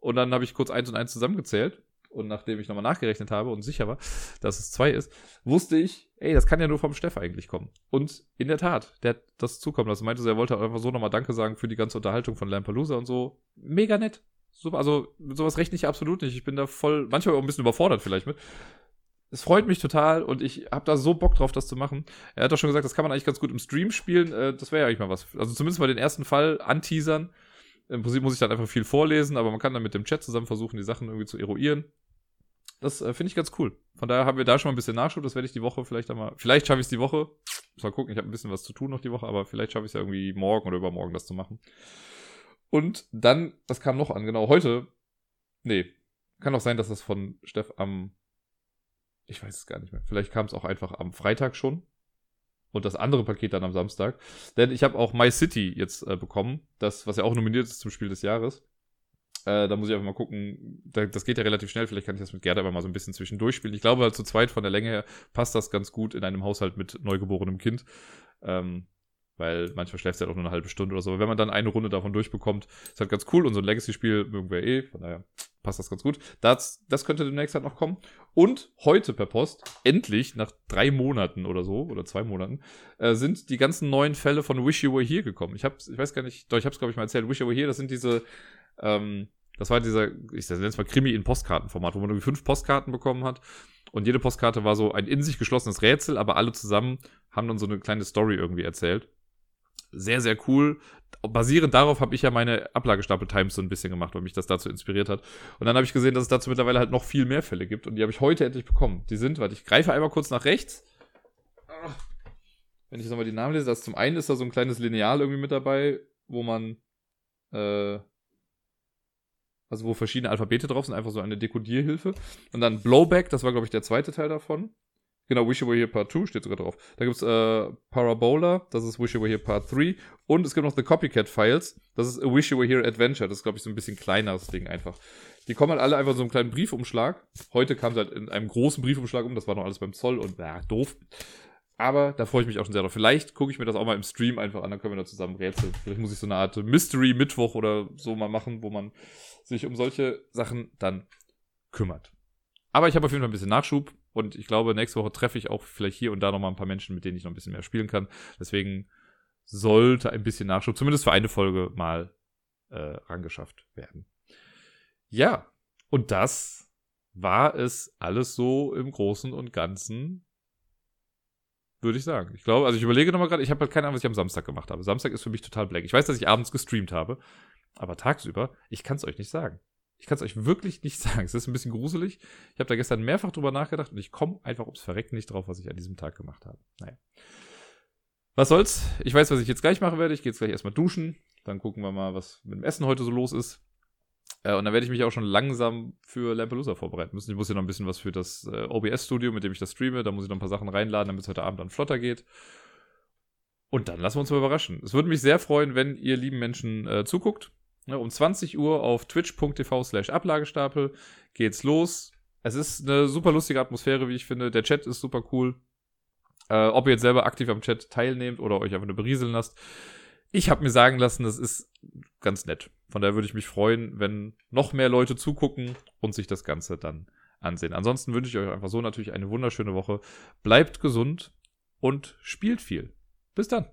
Und dann habe ich kurz eins und eins zusammengezählt. Und nachdem ich nochmal nachgerechnet habe und sicher war, dass es zwei ist, wusste ich, ey, das kann ja nur vom Steff eigentlich kommen. Und in der Tat, der hat das zukommen lassen. Meinte, er wollte einfach so nochmal Danke sagen für die ganze Unterhaltung von Lampalooza und so. Mega nett. Super, also sowas rechne ich absolut nicht. Ich bin da voll, manchmal auch ein bisschen überfordert vielleicht mit. Es freut mich total und ich habe da so Bock drauf, das zu machen. Er hat doch schon gesagt, das kann man eigentlich ganz gut im Stream spielen. Äh, das wäre ja eigentlich mal was. Also zumindest mal den ersten Fall anteasern. Im Prinzip muss ich dann einfach viel vorlesen, aber man kann dann mit dem Chat zusammen versuchen, die Sachen irgendwie zu eruieren. Das äh, finde ich ganz cool. Von daher haben wir da schon mal ein bisschen Nachschub. Das werde ich die Woche vielleicht einmal. Vielleicht schaffe ich es die Woche. Muss mal gucken, ich habe ein bisschen was zu tun noch die Woche, aber vielleicht schaffe ich es ja irgendwie morgen oder übermorgen das zu machen. Und dann, das kam noch an, genau, heute. Nee. Kann auch sein, dass das von Steff am. Ich weiß es gar nicht mehr. Vielleicht kam es auch einfach am Freitag schon. Und das andere Paket dann am Samstag. Denn ich habe auch My City jetzt äh, bekommen. Das, was ja auch nominiert ist zum Spiel des Jahres. Äh, da muss ich einfach mal gucken. Da, das geht ja relativ schnell. Vielleicht kann ich das mit Gerda aber mal so ein bisschen zwischendurch spielen. Ich glaube, halt zu zweit von der Länge her passt das ganz gut in einem Haushalt mit neugeborenem Kind. Ähm, weil manchmal schläft es halt auch nur eine halbe Stunde oder so. Aber wenn man dann eine Runde davon durchbekommt, ist halt ganz cool. Und so ein Legacy-Spiel mögen wir eh, von daher passt das ganz gut. Das, das könnte demnächst halt noch kommen. Und heute per Post, endlich, nach drei Monaten oder so, oder zwei Monaten, äh, sind die ganzen neuen Fälle von Wish You Were Here gekommen. Ich hab's, ich weiß gar nicht, doch, ich hab's, glaube ich, mal erzählt. Wish You Were Here, das sind diese, ähm, das war dieser, ich nenne es mal Krimi in Postkartenformat, wo man irgendwie fünf Postkarten bekommen hat. Und jede Postkarte war so ein in sich geschlossenes Rätsel, aber alle zusammen haben dann so eine kleine Story irgendwie erzählt. Sehr, sehr cool. Basierend darauf habe ich ja meine Ablagestapel Times so ein bisschen gemacht, weil mich das dazu inspiriert hat. Und dann habe ich gesehen, dass es dazu mittlerweile halt noch viel mehr Fälle gibt. Und die habe ich heute endlich bekommen. Die sind, warte, ich greife einmal kurz nach rechts. Wenn ich nochmal die Namen lese, das zum einen ist da so ein kleines Lineal irgendwie mit dabei, wo man äh, also wo verschiedene Alphabete drauf sind, einfach so eine Dekodierhilfe. Und dann Blowback, das war, glaube ich, der zweite Teil davon. Genau, Wish You Were Here Part 2 steht sogar drauf. Da gibt's äh, Parabola, das ist Wish You Were Here Part 3. Und es gibt noch The Copycat Files, das ist A Wish You Were Here Adventure. Das ist, glaube ich, so ein bisschen kleineres Ding einfach. Die kommen halt alle einfach so einen kleinen Briefumschlag. Heute kam es halt in einem großen Briefumschlag um, das war noch alles beim Zoll und ja, doof. Aber da freue ich mich auch schon sehr drauf. Vielleicht gucke ich mir das auch mal im Stream einfach an, dann können wir da zusammen rätseln. Vielleicht muss ich so eine Art Mystery-Mittwoch oder so mal machen, wo man sich um solche Sachen dann kümmert. Aber ich habe auf jeden Fall ein bisschen Nachschub und ich glaube, nächste Woche treffe ich auch vielleicht hier und da nochmal ein paar Menschen, mit denen ich noch ein bisschen mehr spielen kann. Deswegen sollte ein bisschen Nachschub, zumindest für eine Folge, mal äh, rangeschafft werden. Ja, und das war es alles so im Großen und Ganzen würde ich sagen. Ich glaube, also ich überlege nochmal gerade, ich habe halt keine Ahnung, was ich am Samstag gemacht habe. Samstag ist für mich total blank. Ich weiß, dass ich abends gestreamt habe, aber tagsüber, ich kann es euch nicht sagen. Ich kann es euch wirklich nicht sagen. Es ist ein bisschen gruselig. Ich habe da gestern mehrfach drüber nachgedacht und ich komme einfach ums Verrecken nicht drauf, was ich an diesem Tag gemacht habe. Naja. Was soll's? Ich weiß, was ich jetzt gleich machen werde. Ich gehe jetzt gleich erstmal duschen. Dann gucken wir mal, was mit dem Essen heute so los ist. Äh, und dann werde ich mich auch schon langsam für Lampelusa vorbereiten müssen. Ich muss hier noch ein bisschen was für das äh, OBS-Studio, mit dem ich das streame. Da muss ich noch ein paar Sachen reinladen, damit es heute Abend dann flotter geht. Und dann lassen wir uns mal überraschen. Es würde mich sehr freuen, wenn ihr lieben Menschen äh, zuguckt. Ja, um 20 Uhr auf twitch.tv slash Ablagestapel geht's los. Es ist eine super lustige Atmosphäre, wie ich finde. Der Chat ist super cool. Äh, ob ihr jetzt selber aktiv am Chat teilnehmt oder euch einfach nur berieseln lasst. Ich habe mir sagen lassen, das ist ganz nett. Von daher würde ich mich freuen, wenn noch mehr Leute zugucken und sich das Ganze dann ansehen. Ansonsten wünsche ich euch einfach so natürlich eine wunderschöne Woche. Bleibt gesund und spielt viel. Bis dann.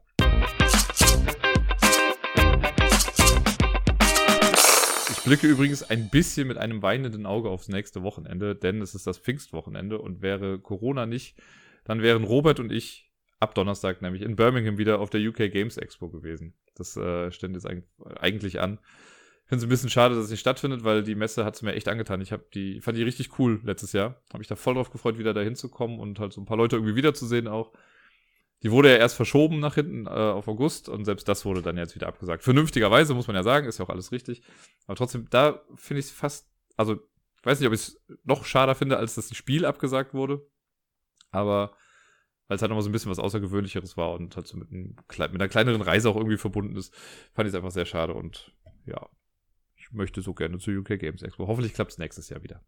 Blicke übrigens ein bisschen mit einem weinenden Auge aufs nächste Wochenende, denn es ist das Pfingstwochenende und wäre Corona nicht, dann wären Robert und ich ab Donnerstag nämlich in Birmingham wieder auf der UK Games Expo gewesen. Das äh, stand jetzt eigentlich an. Ich finde es ein bisschen schade, dass es nicht stattfindet, weil die Messe hat es mir echt angetan. Ich habe die, fand die richtig cool letztes Jahr. Habe mich da voll drauf gefreut, wieder da hinzukommen und halt so ein paar Leute irgendwie wiederzusehen auch. Die wurde ja erst verschoben nach hinten äh, auf August und selbst das wurde dann jetzt wieder abgesagt. Vernünftigerweise muss man ja sagen, ist ja auch alles richtig. Aber trotzdem, da finde ich es fast, also ich weiß nicht, ob ich es noch schade finde, als das Spiel abgesagt wurde. Aber weil es halt nochmal so ein bisschen was Außergewöhnlicheres war und halt so mit, einem, mit einer kleineren Reise auch irgendwie verbunden ist, fand ich es einfach sehr schade und ja, ich möchte so gerne zur UK Games Expo. Hoffentlich klappt es nächstes Jahr wieder.